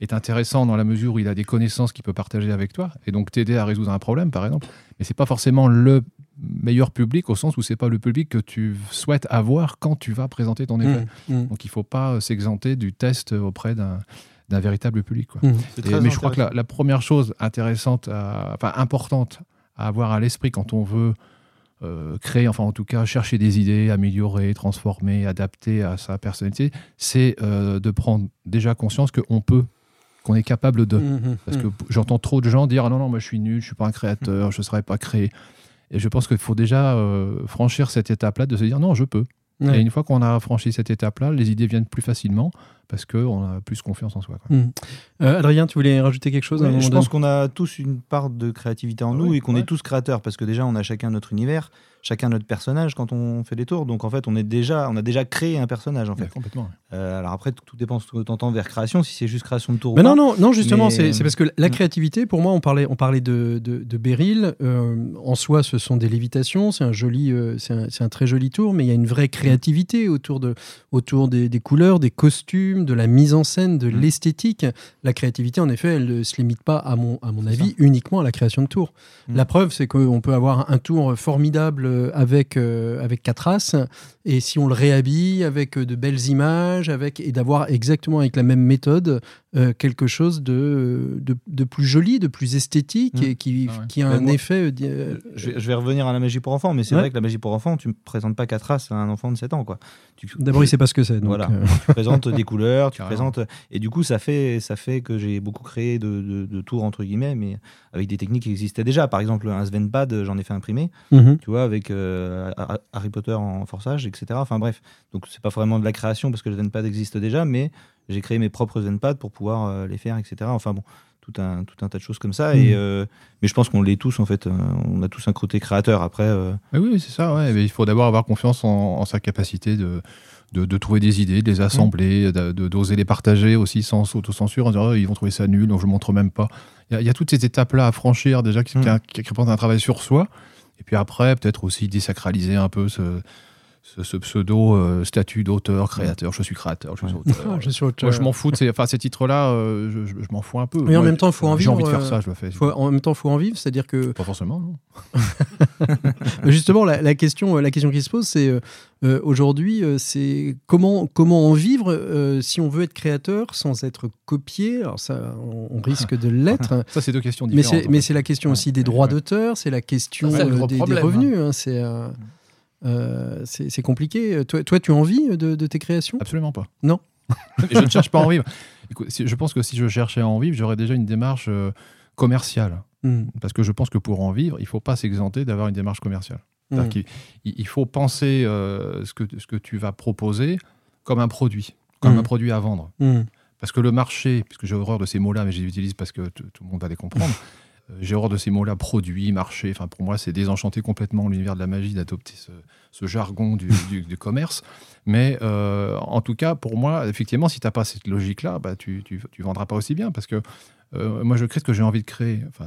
est intéressant dans la mesure où il a des connaissances qu'il peut partager avec toi, et donc t'aider à résoudre un problème, par exemple. Mais c'est pas forcément le meilleur public, au sens où c'est pas le public que tu souhaites avoir quand tu vas présenter ton effet. Mhm. Mhm. Donc il faut pas s'exenter du test auprès d'un d'un véritable public. Quoi. Et- très mais je crois que la, première chose intéressante, à- enfin importante à avoir à l'esprit quand on veut euh, créer, enfin en tout cas chercher des idées, améliorer, transformer, adapter à sa personnalité, c'est euh, de prendre déjà conscience qu'on peut, qu'on est capable de. Mhm. Parce que j'entends trop de gens dire ah non non moi je suis nul, je suis pas un créateur, je ne serais pas créé. Et je pense qu'il faut déjà euh, franchir cette étape-là de se dire non je peux. Ouais. Et une fois qu'on a franchi cette étape-là, les idées viennent plus facilement parce qu'on a plus confiance en soi. quoi. Hmm. Euh, Adrien, tu voulais rajouter quelque chose à un je pense qu'on a tous une part de créativité en nous Oui, et qu'on ouais. est tous créateurs parce que déjà on a chacun notre univers, chacun notre personnage quand on fait des tours. Donc en fait on est déjà, on a déjà créé un personnage en Ouais, fait. complètement. Euh, alors après tout dépend ce que tu entends vers création, si c'est juste création de tour Mais ou non, pas. non, non, justement, Mais- c'est parce que la Mm. créativité, pour moi, on parlait, on parlait de, de, de Beryl. euh, en soi, ce sont des lévitations, c'est un, joli, euh, c'est un, très joli tour, mais il y a une vraie créativité autour, de, autour des, des couleurs, des costumes, de la mise en scène, de Mm. l'esthétique. La créativité, en effet, elle ne se limite pas, à mon, à mon avis, uniquement à la création de tours. Mm. La preuve, c'est qu'on peut avoir un tour formidable euh, avec, euh, avec quatre as, et si on le réhabille avec euh, de belles images, avec, et d'avoir exactement avec la même méthode euh, quelque chose de, de, de plus joli, de plus esthétique, et qui, Ah ouais. qui a Mais un moi- effet... euh, euh, Je, vais- je vais revenir à la magie pour enfants, mais c'est Ouais. vrai que la magie pour enfants, tu ne présentes pas quatre races à un enfant de 7 ans. Quoi. D'abord, il sait pas ce que c'est. donc, Voilà. euh, tu présentes des couleurs, tu Carrément. présentes. Et du coup, ça fait, ça fait que j'ai beaucoup créé de, de- de tours, entre guillemets, mais avec des techniques qui existaient déjà. Par exemple, un Svenpad, j'en ai fait imprimer, mhm. tu vois, avec euh, Har- Harry Potter en forçage, etc. Enfin bref, donc c'est pas vraiment de la création parce que le Svenpad existe déjà, mais j'ai créé mes propres Svenpads pour pouvoir euh, les faire, etc. Enfin bon, tout un, tout un tas de choses comme ça. Et, euh, mais je pense qu'on l'est tous, en fait. on a tous un côté créateur. Après, Mais oui, c'est ça. Ouais. Mais il faut d'abord avoir confiance en, en sa capacité de, de, de trouver des idées, de les assembler, de- de- d'oser les partager aussi sans autocensure, en disant Oh, ils vont trouver ça nul, donc je ne montre même pas. Il y, a- il y a toutes ces étapes-là à franchir déjà qui, Mm. qui, qui représentent un travail sur soi. Et puis après, peut-être aussi désacraliser un peu ce, ce, ce pseudo euh, statut d'auteur, créateur. Je suis créateur, je suis Ouais. auteur. Ah, je suis Moi, je m'en fous de ces, enfin, ces titres-là, euh, je, je- je m'en fous un peu. Mais en même temps, il faut en J'ai envie de vivre, faire euh, ça, je le fais. faut- en même temps, il faut en vivre, c'est-à-dire que Pas forcément, non. Justement, la, la question, la question qui se pose, c'est euh, euh, aujourd'hui, euh, c'est comment, comment en vivre euh, si on veut être créateur sans être copié? Alors ça, on, on risque de l'être. Ça, c'est deux questions mais différentes. c'est, en mais fait. c'est la question Ouais, aussi des droits ouais. d'auteur, c'est la question Ça, euh, des, des problème, revenus. hein, c'est, euh, c'est, compliqué. Toi, toi, tu as envie de, de tes créations? Absolument pas. Non. Je ne cherche pas à en vivre. Écoute, je pense que si je cherchais à en vivre, j'aurais déjà une démarche euh, commerciale. Hmm, Parce que je pense que pour en vivre, il ne faut pas s'exenter d'avoir une démarche commerciale. Hmm. il, il faut penser euh, ce, que, ce que tu vas proposer comme un produit, comme Mm. un produit à vendre. Hmm. Parce que le marché, puisque j'ai horreur de ces mots-là, mais je les utilise parce que tout le monde va les comprendre. euh, J'ai horreur de ces mots-là, produit, marché. Enfin, pour moi, c'est désenchanter complètement l'univers de la magie d'adopter ce, ce jargon du, du- du commerce. Mais euh, en tout cas, pour moi, effectivement, si tu n'as pas cette logique-là, bah, tu ne vendras pas aussi bien. Parce que euh, moi, je crée ce que j'ai envie de créer. Enfin,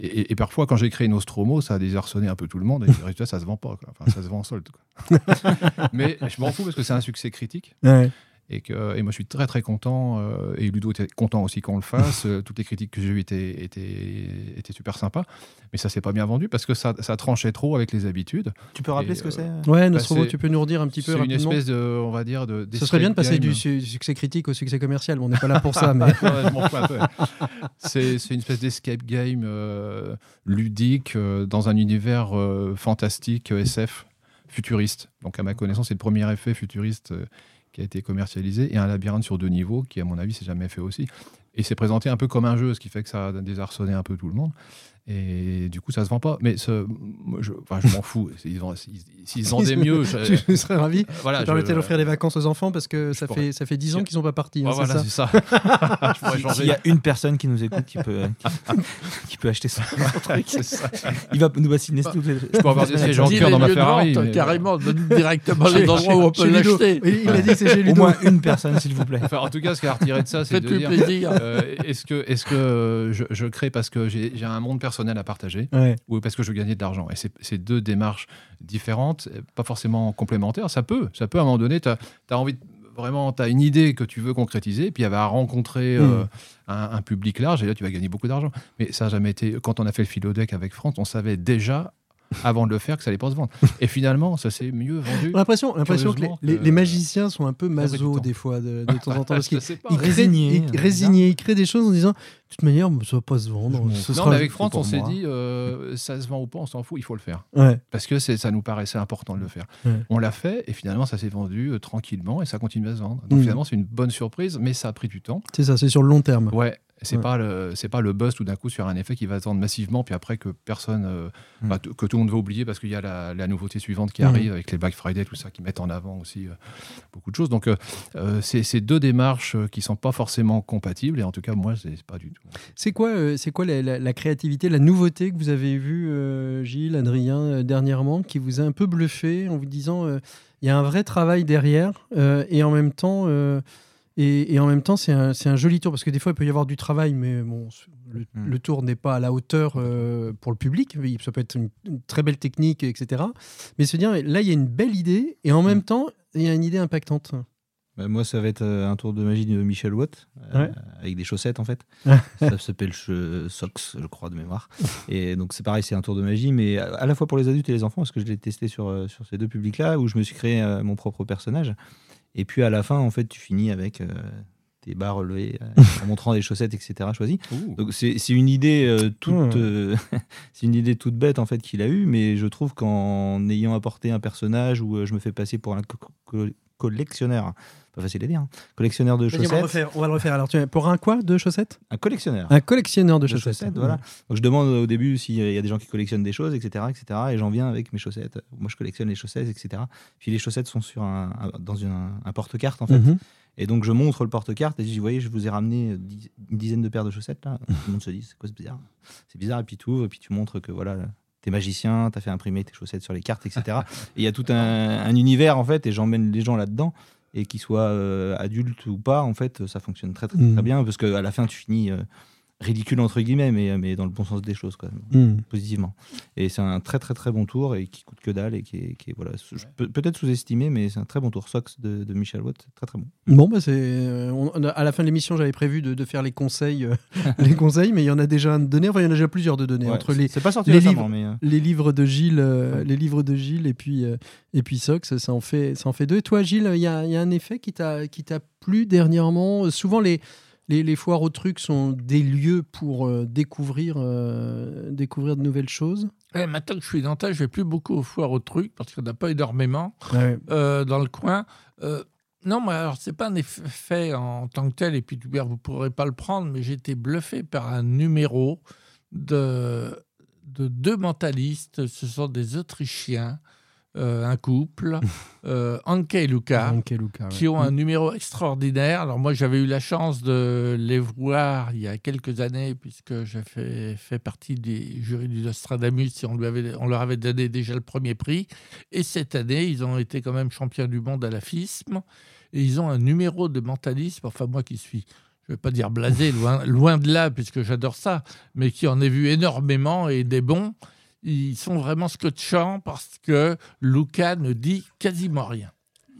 et, et parfois, quand j'ai créé Nostromo, ça a désarçonné un peu tout le monde. Et le résultat, ça se vend pas. quoi. Enfin, ça se vend en solde. quoi. mais je m'en fous parce que c'est un succès critique. Ouais. Et, que, et moi, je suis très très content. euh, et Ludo était content aussi qu'on le fasse. euh, toutes les critiques que j'ai eues étaient, étaient, étaient super sympas. Mais ça s'est pas bien vendu parce que ça, ça tranchait trop avec les habitudes. tu peux rappeler Et, ce que euh, c'est euh Ouais, Nostromo, tu peux nous redire un petit peu C'est une espèce de, on va dire, de. Ce serait bien de passer du su- succès critique au succès commercial. mais On n'est pas là pour ça. mais... C'est c'est une espèce d'escape game euh, ludique euh, dans un univers euh, fantastique SF futuriste. Donc, à ma connaissance, c'est le premier effet futuriste euh, qui a été commercialisé et un labyrinthe sur deux niveaux qui, à mon avis, s'est jamais fait aussi. Et c'est présenté un peu comme un jeu, ce qui fait que ça a désarçonné un peu tout le monde. Et du coup, ça se vend pas. Mais ce, moi, je, enfin, je m'en fous. S'ils vend- s'ils- s'ils vendaient mieux, je- je serais ravi. voilà, Ça je- permettait d'offrir des vacances aux enfants parce que ça pourrais. fait, ça fait 10 ans qu'ils sont pas partis. hein, Ouais, c'est voilà, c'est ça. je pourrais Si- changer. S'il y a une personne qui nous écoute qui peut, qui, qui peut acheter ça, C'est ça. il va nous bassiner toutes les. Je peux avoir des sièges en Dis cœur les dans ma Ferrari. mais- carrément, donne directement les endroits où on peut l'acheter. Il a dit que c'est chez Au moins une personne, s'il vous plaît. Enfin, en tout cas, ce qui a retiré de ça, c'est de dire plaisir. Euh, est-ce que, est que euh, je, je crée parce que j'ai un monde personnel à partager Ouais. ou parce que je veux gagner de l'argent? Et c'est deux démarches différentes, euh, pas forcément complémentaires. Ça peut, ça peut à un moment donné, tu as, envie de- Vraiment, tu as une idée que tu veux concrétiser, puis elle va rencontrer euh, Mm. un, un public large, et là, tu vas gagner beaucoup d'argent. Mais ça n'a jamais été. Quand on a fait le philodec avec France, on savait déjà, avant de le faire, que ça allait pas se vendre. Et finalement, ça s'est mieux vendu. J'ai l'impression, l'impression que les, magiciens sont un peu maso des fois, de, de temps en temps. Parce qu'ils Résignés, ils- résignés, ils créent des choses en disant de toute manière, ça va pas se vendre. Ce Non, sera- mais avec France, on s'est dit, euh, ça se vend ou pas, on s'en fout, il faut le faire. Ouais. Parce que ça nous paraissait important de le faire. Ouais. On l'a fait et finalement ça s'est vendu euh, tranquillement et ça continue à se vendre. Donc Mm. finalement c'est une bonne surprise, mais ça a pris du temps. C'est ça, c'est sur le long terme. Ouais. C'est Ouais. pas le c'est pas le buzz tout d'un coup sur un effet qui va se vendre massivement puis après que personne euh, Mm. bah, que tout le monde va oublier parce qu'il y a la, la nouveauté suivante qui Mm. arrive avec les Black Friday tout ça qui mettent en avant aussi euh, beaucoup de choses. Donc euh, euh, c'est deux démarches qui sont pas forcément compatibles et en tout cas moi c'est pas du tout. C'est quoi, c'est quoi la, la- la créativité, la nouveauté que vous avez vue, Gilles, Adrien, dernièrement, qui vous a un peu bluffé en vous disant il y a un vrai travail derrière et en même temps. Et, et en même temps, c'est un, joli tour parce que des fois, il peut y avoir du travail, mais bon, le, Mm. le tour n'est pas à la hauteur euh, pour le public. Ça peut être une, une très belle technique, etc. Mais se dire, là, il y a une belle idée et en même temps, il y a une idée impactante. Bah, moi, ça va être euh, un tour de magie de Michel Watt, euh, Ouais. avec des chaussettes en fait. Ça s'appelle Socks, je crois, de mémoire. Et donc, c'est pareil, c'est un tour de magie, mais à à la fois pour les adultes et les enfants, parce que je l'ai testé sur, sur ces deux publics-là, où je me suis créé euh, mon propre personnage. Et puis à la fin, en fait, tu finis avec euh, tes bas relevés, euh, en montrant des chaussettes, etc. choisies. Donc c'est une idée euh, toute, Ouais. euh, c'est une idée toute bête en fait qu'il a eue, mais je trouve qu'en ayant apporté un personnage où je me fais passer pour un co- collectionneur, pas facile à dire, hein, collectionneur de on va, chaussettes, refaire, on va le refaire. Alors, tu, pour un quoi de chaussettes? Un collectionneur. Un collectionneur de de chaussettes. chaussettes, voilà. Donc je demande au début s'il y a des gens qui collectionnent des choses, etc., etc. Et j'en viens avec mes chaussettes. Moi, je collectionne les chaussettes, etc. Puis les chaussettes sont sur un, un- dans une- un porte-carte en fait. Mhm. Et donc je montre le porte-carte et je dis, vous voyez, je vous ai ramené euh, une dizaine de paires de chaussettes là. Tout le monde se dit, c'est quoi ce bizarre? C'est bizarre. Et puis tout, et puis tu montres que voilà, t'es magicien, t'as fait imprimer tes chaussettes sur les cartes, etc. et il y a tout un, un univers en fait, et j'emmène les gens là-dedans. Et qu'ils soient euh, adultes ou pas, en fait, ça fonctionne très très, très Mhm. bien parce qu'à la fin, tu finis euh, ridicule entre guillemets, mais, mais dans le bon sens des choses, quoi, Mhm. positivement. Et c'est un très très très bon tour et qui coûte que dalle et qui est, qui est, voilà, peut-être sous-estimé, mais c'est un très bon tour. Sox de, de Michel Watt, très très bon. Bon, bah c'est. euh, à la fin de l'émission, j'avais prévu de, de faire les conseils, euh, les conseils, mais il y en a déjà un de donné. Enfin, il y en a déjà plusieurs de donnés Ouais, entre c'est- les, pas sorti les récemment, mais euh, les livres de Gilles, euh, Ouais. les livres de Gilles et puis euh, et puis Sox, ça en fait ça en fait deux. Et toi, Gilles, il y a, il y a un effet qui t'a qui t'a plu dernièrement? Souvent les les, les foires aux trucs sont des lieux pour euh, découvrir, euh, découvrir de nouvelles choses. Eh, maintenant que je suis nantais, je vais plus beaucoup aux foires aux trucs parce qu'il n'y en a pas énormément Ouais. euh, dans le coin. Non, mais alors c'est pas un effet en tant que tel, et puis Hubert, vous pourrez pas le prendre, mais j'ai été bluffé par un numéro de, de deux mentalistes. Ce sont des Autrichiens, euh, un couple, euh, Anke et Luca Anke Luca, ouais. qui ont un numéro extraordinaire. Alors moi, j'avais eu la chance de les voir il y a quelques années, puisque j'ai fait, fait partie des jurys du Nostradamus et on, lui avait, on leur avait donné déjà le premier prix. Et cette année, ils ont été quand même champions du monde à la FISM. Et ils ont un numéro de mentalisme, enfin moi qui suis... Je ne vais pas dire blasé, loin, loin de là, puisque j'adore ça, mais qui en ai vu énormément et des bons. Ils sont vraiment scotchants parce que Luca ne dit quasiment rien.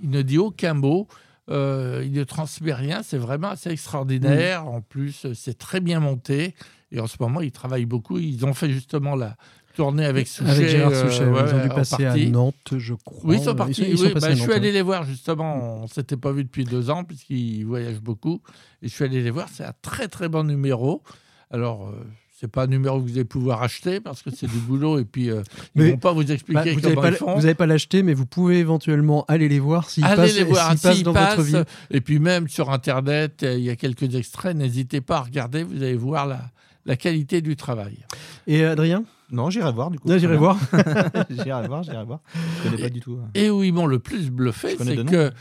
Il ne dit aucun mot. euh, il ne transmet rien. C'est vraiment assez extraordinaire. En plus, c'est très bien monté. Et en ce moment, ils travaillent beaucoup. Ils ont fait justement la tournée avec Souchet. Avec Gérard euh, Souchet, ouais, ils ont dû passer à. Nantes, je crois. Oui, ils sont partis. Ils sont, oui, passés bah, je suis allé les voir justement. On ne s'était pas vu depuis deux ans puisqu'ils voyagent beaucoup. Et je suis allé les voir. C'est un très très bon numéro. Alors. euh, c'est pas un numéro que vous allez pouvoir acheter parce que c'est du boulot et puis euh, ils Mais- vont pas vous Bah, expliquer vous n'avez comment pas, ils font. vous avez pas l'acheter, mais vous pouvez éventuellement aller les voir s'ils Allez passent, les voir s'ils passent s'ils dans votre ville. Et puis même sur Internet, euh, il y a quelques extraits. N'hésitez pas à regarder. Vous allez voir la, la qualité du travail. Et Adrien? Non, j'irai voir du coup. Là, J'irai voir. j'irai voir, j'irai voir. Je connais pas du tout. hein. Et où ils m'ont le plus bluffé, c'est que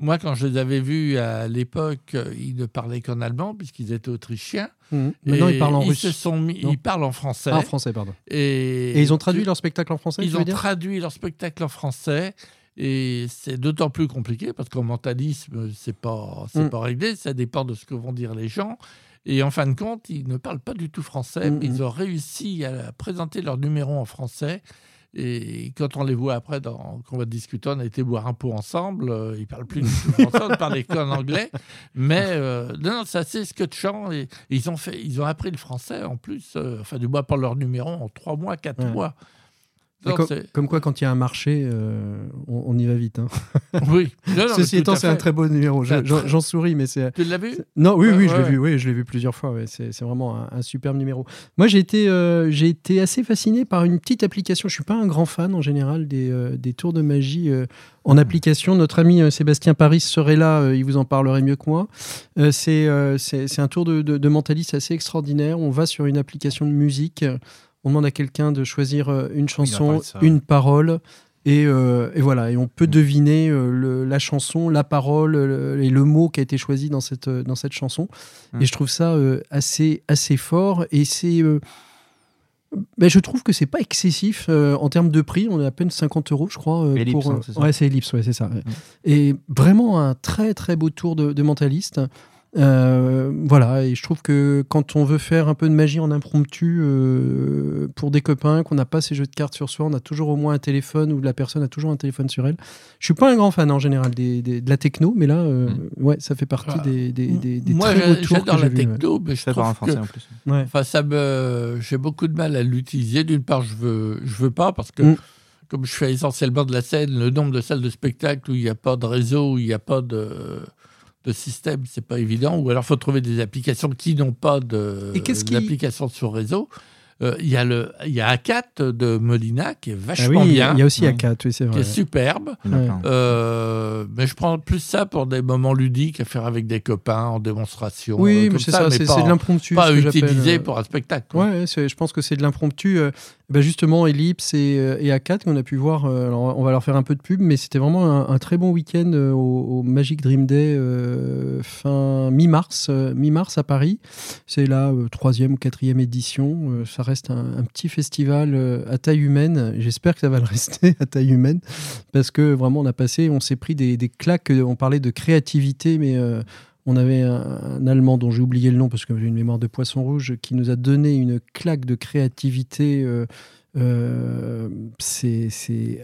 moi, quand je les avais vus à l'époque, euh, ils ne parlaient qu'en allemand puisqu'ils étaient autrichiens. Mhm. Maintenant, ils parlent en russe. se sont mis- ils parlent en français. Ah, en français, pardon. Et, Et ils ont traduit leur spectacle en français, Ils ont traduit leur spectacle en français. Et c'est d'autant plus compliqué parce qu'en mentalisme, c'est pas, c'est Mm. pas réglé. Ça dépend de ce que vont dire les gens. Et en fin de compte, ils ne parlent pas du tout français. Mm, mais mm. Ils ont réussi à présenter leur numéro en français. Et quand on les voit après, dans, qu'on va discuter, on a été boire un pot ensemble. euh, ils parlent plus du tout français, on ne parlait qu'en anglais. Mais euh, non, c'est assez scotchant. Et, et ils, ont fait, ils ont appris le français en plus, euh, enfin, du moins pour leur numéro, en trois mois, quatre Ouais. mois. Non, comme, quoi, quand il y a un marché, euh, on, on y va vite. hein. Oui. Non, non, Ceci étant, c'est un très beau numéro. J'en souris, mais c'est. Tu l'as vu Non, oui, Ouais, oui, je l'ai ouais. vu, oui, je l'ai vu plusieurs fois. C'est vraiment un, un superbe numéro. Moi, j'ai été, euh, j'ai été assez fasciné par une petite application. Je suis pas un grand fan en général des, euh, des tours de magie en application. Notre ami Sébastien Paris serait là, il vous en parlerait mieux que moi. C'est c'est c'est un tour de, de, de mentaliste assez extraordinaire. On va sur une application de musique. On demande à quelqu'un de choisir euh, une chanson, une parole. Et, euh, et voilà, et on peut deviner euh, le- la chanson, la parole le- et le mot qui a été choisi dans cette, dans cette chanson. Mm. Et je trouve ça euh, assez, assez fort. Et c'est. ben, je trouve que c'est pas excessif en termes de prix. On est à peine 50 euros, je crois. Ellipse, pour, hein, c'est ça? ouais, c'est Ellipse, ouais, c'est ça. ouais. Et vraiment un très très beau tour de, de mentaliste. Euh, voilà, et je trouve que quand on veut faire un peu de magie en impromptu euh, pour des copains, qu'on n'a pas ces jeux de cartes sur soi, on a toujours au moins un téléphone ou la personne a toujours un téléphone sur elle. Je suis pas un grand fan en général des, des- de la techno, mais là, euh, ouais, ça fait partie Ah. des, des, des, des Moi, très beaux j'a- tours que j'adore la ouais. techno, mais je trouve que Français en plus. Ouais. Enfin, ça me, j'ai beaucoup de mal à l'utiliser. D'une part, je veux, je veux pas parce que Mm. comme je fais essentiellement de la scène, le nombre de salles de spectacle où il n'y a pas de réseau, où il n'y a pas de, de système, c'est pas évident. Ou alors, faut trouver des applications qui n'ont pas de qui- d'application sur réseau. Euh, Il y a le, il y a A4 de Molina qui est Ah vachement oui, bien, il y a aussi Ouais. A4, oui, c'est qui vrai. est superbe. Ouais. Euh, mais je prends plus ça pour des moments ludiques à faire avec des copains en démonstration. euh, Oui, comme mais c'est ça, c'est pas- c'est de l'impromptu. Pas utilisé euh, pour un spectacle. quoi. Ouais, je pense que c'est de l'impromptu. Ben justement, Ellipse et, euh, et A4 qu'on a pu voir. euh, alors, on va leur faire un peu de pub, mais c'était vraiment un, très bon week-end euh, au, Magic Dream Day fin mi-mars, mi-mars à Paris. C'est la troisième ou quatrième édition. ça reste un, petit festival à taille humaine. J'espère que ça va le rester à taille humaine parce que vraiment on a passé, on s'est pris des, des claques. On parlait de créativité, mais on avait un, Allemand dont j'ai oublié le nom parce que j'ai une mémoire de poisson rouge qui nous a donné une claque de créativité. euh, euh, c'est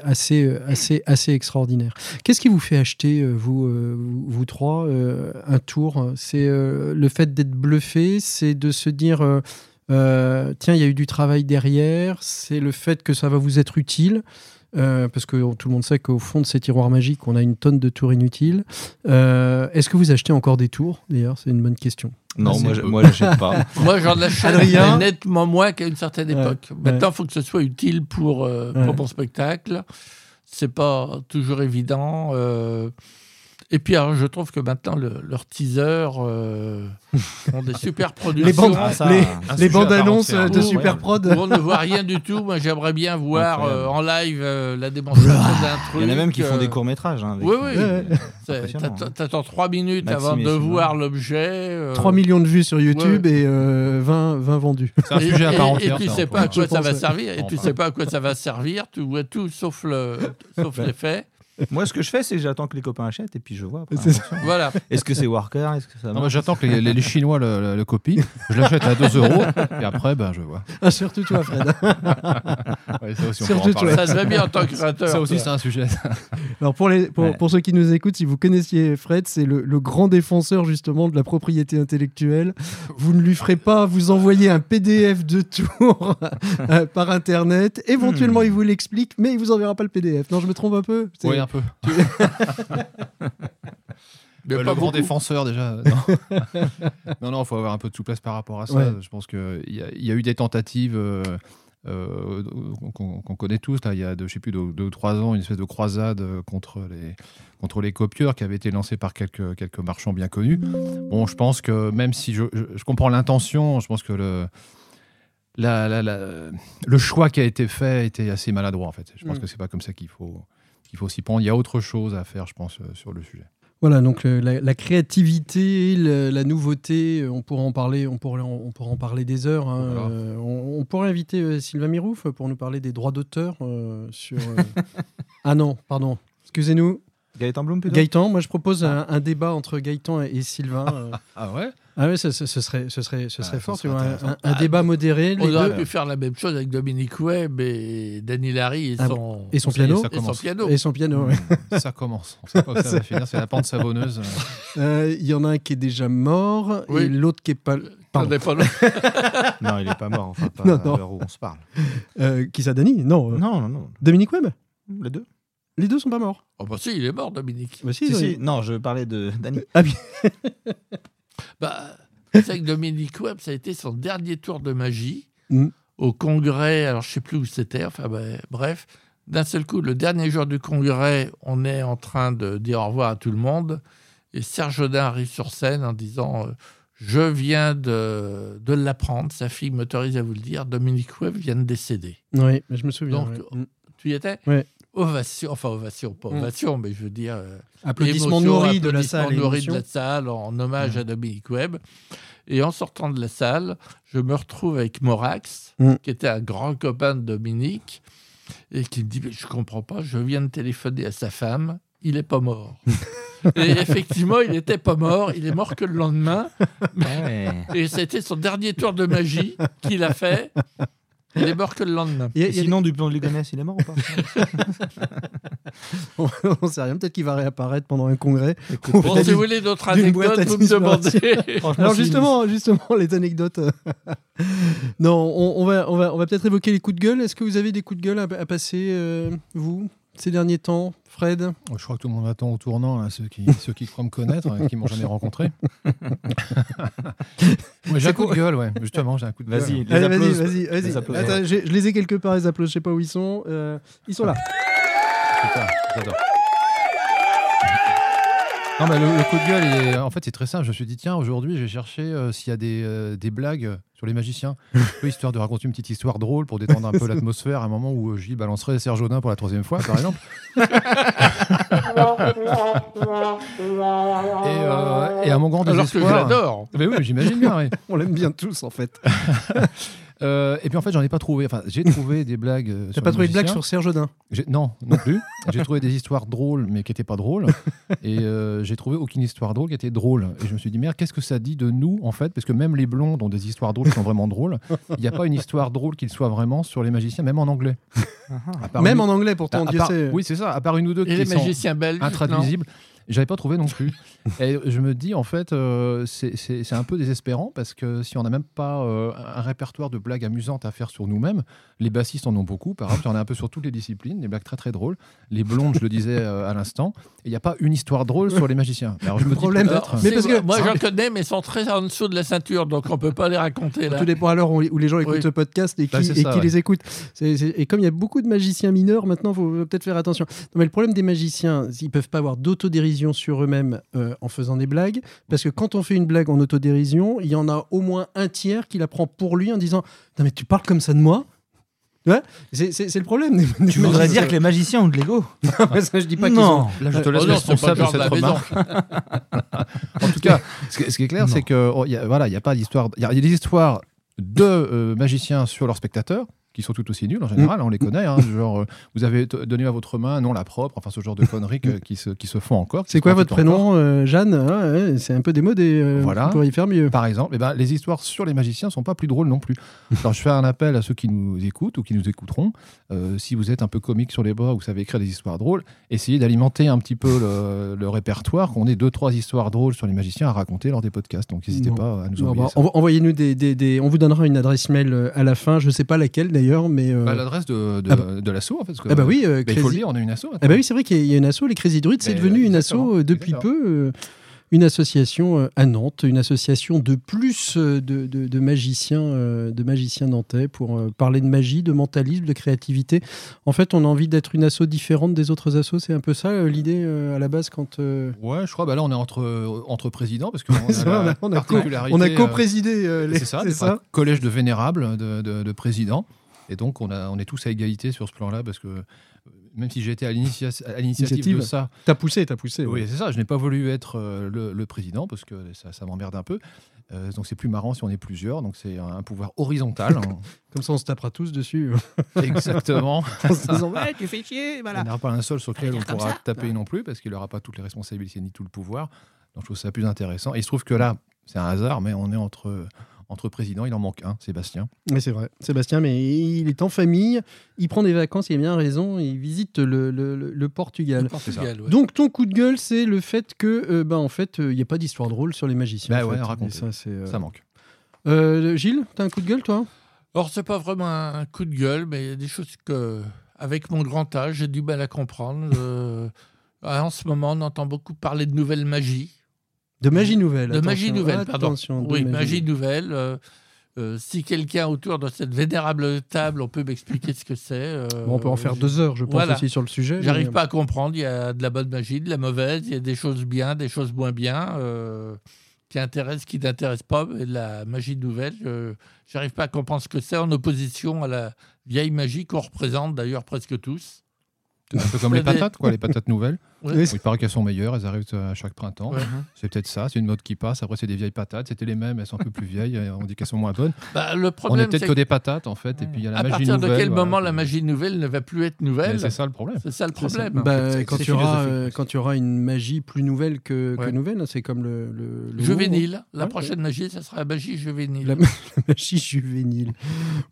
assez, assez, assez extraordinaire. Qu'est-ce qui vous fait acheter, euh, vous, euh, vous, trois, euh, un tour? C'est euh, le fait d'être bluffé, c'est de se dire euh, euh, tiens, il y a eu du travail derrière, c'est le fait que ça va vous être utile. Euh, parce que tout le monde sait qu'au fond de ces tiroirs magiques, on a une tonne de tours inutiles. Euh, Est-ce que vous achetez encore des tours D'ailleurs, c'est une bonne question. Non, moi, je- moi, j'achète pas. Moi, j'en achète nettement moins qu'à une certaine Ouais, époque. Maintenant, il faut que ce soit utile pour, euh, Ouais. pour mon spectacle. C'est pas toujours évident. Euh. Et puis, alors, je trouve que maintenant, le- leurs teasers euh, ont des super productions. Les bandes, Ah, ça, les, les bandes annonces entière. de Super. Prod. où on ne voit rien du tout. Moi, j'aimerais bien voir euh, en live euh, la démonstration d'un truc. Il y en a même qui font euh, des courts-métrages. hein, Oui, oui. Ouais, t'attends- hein. T'attends trois minutes Maxime avant de voir l'objet. euh, 3 millions de vues sur YouTube Ouais. et euh, 20, 20 vendus. C'est un Et- sujet à part et- entière. Et tu sais pas à quoi ça va servir. Et tu sais pas à quoi ça va servir. Tu vois tout sauf le, sauf Ouais. l'effet. Moi, ce que je fais, c'est que j'attends que les copains achètent et puis je vois. après, C'est en ça. fonction. Voilà. Est-ce que c'est Worker Est-ce que ça Non, j'attends que les, les- les Chinois le, le- le copient. Je l'achète à 2 euros. Et après, ben, je vois. Ah, surtout toi, Fred. Ouais, ça aussi, on Surtout parler. Ça va bien en tant que créateur. Ça aussi, toi. c'est un sujet. Alors pour, les, pour, Ouais. pour ceux qui nous écoutent, si vous connaissiez Fred, c'est le, le grand défenseur justement de la propriété intellectuelle. Vous ne lui ferez pas vous envoyer un PDF de tour euh, par Internet. Éventuellement, il vous l'explique, mais il vous enverra pas le PDF. Non, je me trompe un peu un peu. Mais Euh, pas le grand défenseur, déjà. Non, non, il faut avoir un peu de souplesse par rapport à ça. Ouais. Je pense qu'il y, a- il y a eu des tentatives euh, euh, qu'on connaît tous. Là, il y a, de, je sais plus, deux, deux ou trois ans, une espèce de croisade contre les, contre les copieurs qui avait été lancée par quelques, quelques marchands bien connus. Bon, je pense que même si je, je- je comprends l'intention, je pense que le, la- la- la- le choix qui a été fait était assez maladroit, en fait. Je pense Mm. que c'est pas comme ça qu'il faut, qu'il faut s'y prendre. Il y a autre chose à faire, je pense, euh, sur le sujet. Voilà, donc euh, la, la créativité, le- la nouveauté, euh, on pourra en parler, on pourrait, on, pourra en parler des heures. hein. Voilà. Euh, on, on pourrait inviter euh, Sylvain Mirouf pour nous parler des droits d'auteur euh, sur. euh, ah non, pardon. Excusez-nous, Gaëtan Bloom, plutôt Gaëtan. Moi, je propose un, un débat entre Gaëtan et, et Sylvain. euh. Ah ouais? Ah oui, ce, ce- ce serait, ce serait, ce Ah, serait ce fort, tu serait vois, un, un Ah, débat modéré. les On aurait deux, pu faire la même chose avec Dominique Webb et Danny Larry et Ah, son, et son piano. et son piano. et son piano. ouais. Ça commence. On sait pas où ça va finir. C'est la pente savonneuse. Euh, Il y en a un qui est déjà mort Oui. et l'autre qui est pas, Pardon. On est pas loin. Non, il est pas mort, enfin pas Non, à l'heure où on se parle. Euh, qui ça, Dany? Non. euh, Non, non, non. Dominique Webb? Les deux Les deux sont pas morts. Oh bah si, il est mort, Dominique. Bah, si. Non, je parlais de Dany. Bah, c'est vrai que Dominique Webb, ça a été son dernier tour de magie Mm. au congrès. Alors, je sais plus où c'était. Enfin, bah, bref, d'un seul coup, le dernier jour du congrès, on est en train de dire au revoir à tout le monde. Et Serge Audin arrive sur scène en disant euh, Je viens de, de l'apprendre, sa fille m'autorise à vous le dire, Dominique Webb vient de décéder. Oui, je me souviens. Donc, ouais. Mm. Tu y étais? Ouais. Ovation, enfin ovation, pas Mm. ovation, mais je veux dire. euh, Applaudissements nourris de la applaudissements salle. nourris de la salle en hommage à Dominique Webb. Et en sortant de la salle, je me retrouve avec Morax, Mm. qui était un grand copain de Dominique, et qui me dit Mais Je comprends pas, je viens de téléphoner à sa femme, il n'est pas mort. et effectivement, il n'était pas mort, il est mort que le lendemain. Et c'était son dernier tour de magie qu'il a fait. Il est mort que le lendemain. Et a sinon, Dupont de Ligonnès, il est mort ou pas des- On sait rien, peut-être qu'il va réapparaître pendant un congrès. Bon, si vous voulez d'autres anecdotes, vous me demandez. Alors justement, justement, les anecdotes. non, on, on va, on va, on va peut-être évoquer les coups de gueule. Est-ce que vous avez des coups de gueule à, à passer, euh, vous, ces derniers temps, Fred Je crois que tout le monde attend au tournant, là, ceux, qui, ceux qui croient me connaître, et qui m'ont jamais rencontré. Ouais, j'ai un coup de gueule, ouais. Justement, j'ai un coup de gueule. Vas-y, les Allez, vas-y, vas-y, vas-y. Les. Attends, j'ai- je les ai quelque part, les applaudissements. Je sais pas où ils sont. Euh, ils sont là. Putain, j'adore. Non, mais le, le coup de gueule, est- en fait, c'est très simple. Je me suis dit, tiens, aujourd'hui, j'ai cherché euh, s'il y a des, euh, des blagues sur les magiciens. Un peu histoire de raconter une petite histoire drôle pour détendre un peu l'atmosphère à un moment où euh, Gilles balancerait Serge Audin pour la troisième fois, par exemple. et, euh, et à mon grand Alors que je désespoir. l'adore. Mais oui, j'imagine bien, oui. On l'aime bien tous, en fait. Euh, et puis en fait, j'en ai pas trouvé. Enfin, j'ai trouvé des blagues. euh, T'as pas trouvé de blague magiciens. sur Serge Audin? Non, non plus. j'ai trouvé des histoires drôles, mais qui n'étaient pas drôles. Et euh, j'ai trouvé aucune histoire drôle qui était drôle. Et je me suis dit, merde, qu'est-ce que ça dit de nous, en fait? Parce que même les blondes ont des histoires drôles qui sont vraiment drôles. Il n'y a pas une histoire drôle qui le soit vraiment sur les magiciens, même en anglais. À part Même une- en anglais, pourtant, part-. Oui, c'est ça. À part une ou deux Et qui les sont magiciens belges non intraduisibles. J'avais pas trouvé non plus. Et je me dis, en fait, euh, c'est- c'est c'est un peu désespérant parce que si on n'a même pas euh, un répertoire de blagues amusantes à faire sur nous-mêmes, les bassistes en ont beaucoup, par exemple, il y en a un peu sur toutes les disciplines, des blagues très très drôles. Les blondes, je le disais euh, à l'instant, et il n'y a pas une histoire drôle sur les magiciens. Alors je me dis problème, peut-être. Mais parce que- moi, j'en connais, mais ils sont très en dessous de la ceinture, donc on peut pas les raconter là. Tout dépend à l'heure où où les gens écoutent Oui. ce podcast et qui, Bah, et qui ouais. les écoutent. Et comme il y a beaucoup de magiciens mineurs, maintenant, il faut peut-être faire attention. Non, mais le problème des magiciens, ils peuvent pas avoir d'autodérision sur eux-mêmes euh, en faisant des blagues. Parce que quand on fait une blague en autodérision, il y en a au moins un tiers qui la prend pour lui en disant Non, mais tu parles comme ça de moi Ouais, c'est le problème. Tu voudrais dire que les magiciens ont de l'ego Ça, je dis pas qu'ils Non. ont- Là, je te laisse Oh c'est pas responsable le de cette remarque. en tout cas, ce, qui- ce qui est clair, c'est que oh, il y a- voilà, il n'y a pas d'histoire. Il y, a il y a des histoires de euh, magiciens sur leurs spectateurs qui sont tout aussi nuls en général, on les connaît. hein, genre, euh, vous avez donné à votre main un nom la propre, enfin ce genre de conneries que- qui, se, qui se font encore. C'est quoi votre prénom, euh, Jeanne Ah, ouais, C'est un peu démodé. euh, Voilà. Pourrait y faire mieux. Par exemple, eh ben, les histoires sur les magiciens sont pas plus drôles non plus. Alors je fais un appel à ceux qui nous écoutent ou qui nous écouteront. Euh, si vous êtes un peu comique sur les bords, vous savez écrire des histoires drôles, essayez d'alimenter un petit peu le, le répertoire, qu'on ait deux trois histoires drôles sur les magiciens à raconter lors des podcasts. Donc n'hésitez pas à nous envoyer bah, Envoyez-nous des, des- des- On vous donnera une adresse mail à la fin. Je sais pas laquelle d'ailleurs, mais. euh, Bah, L'adresse de, de, Ah bah- de l'asso en fait. que- ah bah oui, euh, bah, il faut le Crazy- dire, on a une asso. Ah bah oui, c'est vrai qu'il y a- une asso, les Crazy Druids, c'est devenu une asso euh, depuis exactement. peu, euh, une association euh, à Nantes, une association de plus euh, de, de- magiciens, euh, de magiciens nantais pour euh, parler de magie, de mentalisme, de créativité. En fait, on a envie d'être une asso différente des autres assos. C'est un peu ça euh, l'idée euh, à la base quand. euh, Ouais, je crois. Bah là, on est entre entre présidents parce qu'on a, on a- co- euh, co-présidé euh, les. C'est ça, ça collège de vénérables de, de- de présidents. Et donc, on, a, on est tous à égalité sur ce plan-là parce que même si j'ai été à l'initia- à l'initiative Initiative. de ça, T'as poussé, t'as poussé. oui, ouais. c'est ça, je n'ai pas voulu être euh, le, le président parce que ça, ça m'emmerde un peu. Euh, donc, c'est plus marrant si on est plusieurs. Donc, c'est un, un pouvoir horizontal. hein. Comme ça, on se tapera tous dessus. Exactement. en se disant, ouais, tu fais chier, Il voilà. n'y en aura pas un seul sur lequel on pourra taper non plus parce qu'il n'aura pas toutes les responsabilités ni tout le pouvoir. Donc, je trouve ça plus intéressant. Et il se trouve que là, c'est un hasard, mais on est entre, entre présidents. Il en manque un, Sébastien. Oui, c'est vrai. Sébastien, mais il est en famille, il prend des vacances, il a bien raison, il visite le, le- le- le Portugal. Portugal, ouais. Donc ton coup de gueule, c'est le fait que, euh, bah, en fait, il n'y a pas d'histoire drôle sur les magiciens. Bah en ouais. Et ça, euh, Ça manque. Euh, Gilles, t'as un coup de gueule, toi? Alors, c'est pas vraiment un coup de gueule, mais il y a des choses que, avec mon grand âge, j'ai du mal à comprendre. Euh, en ce moment, on entend beaucoup parler de nouvelles magies. De magie nouvelle. De magie nouvelle, pardon. De Oui, magie nouvelle. euh, euh, si quelqu'un autour de cette vénérable table, on peut m'expliquer ce que c'est. euh, Bon, on peut en faire je- deux heures, je pense, Voilà. aussi sur le sujet. J'arrive mais- pas à comprendre. Il y a de la bonne magie, de la mauvaise. Il y a des choses bien, des choses moins bien, euh, qui intéressent, qui n'intéressent pas. Mais la magie nouvelle, je j'arrive pas à comprendre ce que c'est en opposition à la vieille magie qu'on représente d'ailleurs presque tous. C'est un peu comme les patates, quoi, les patates nouvelles. Ouais. Oui, Il paraît qu'elles sont meilleures, elles arrivent à chaque printemps. Ouais. C'est peut-être ça, c'est une mode qui passe. Après, c'est des vieilles patates. C'était les mêmes, elles sont un peu plus vieilles. On dit qu'elles sont moins bonnes. Bah, le On est problème, peut-être que des patates, en fait. Et puis il y a la à magie partir nouvelle. de quel voilà. moment la magie nouvelle ne va plus être nouvelle C'est ça le problème. C'est ça le ça. problème. Bah, quand, c'est il y aura, philosophique, euh, quand une magie plus nouvelle que, nouvelle, c'est comme le, le. Juvénile. La Ouais, prochaine magie, ça sera la magie juvénile. La, la magie juvénile.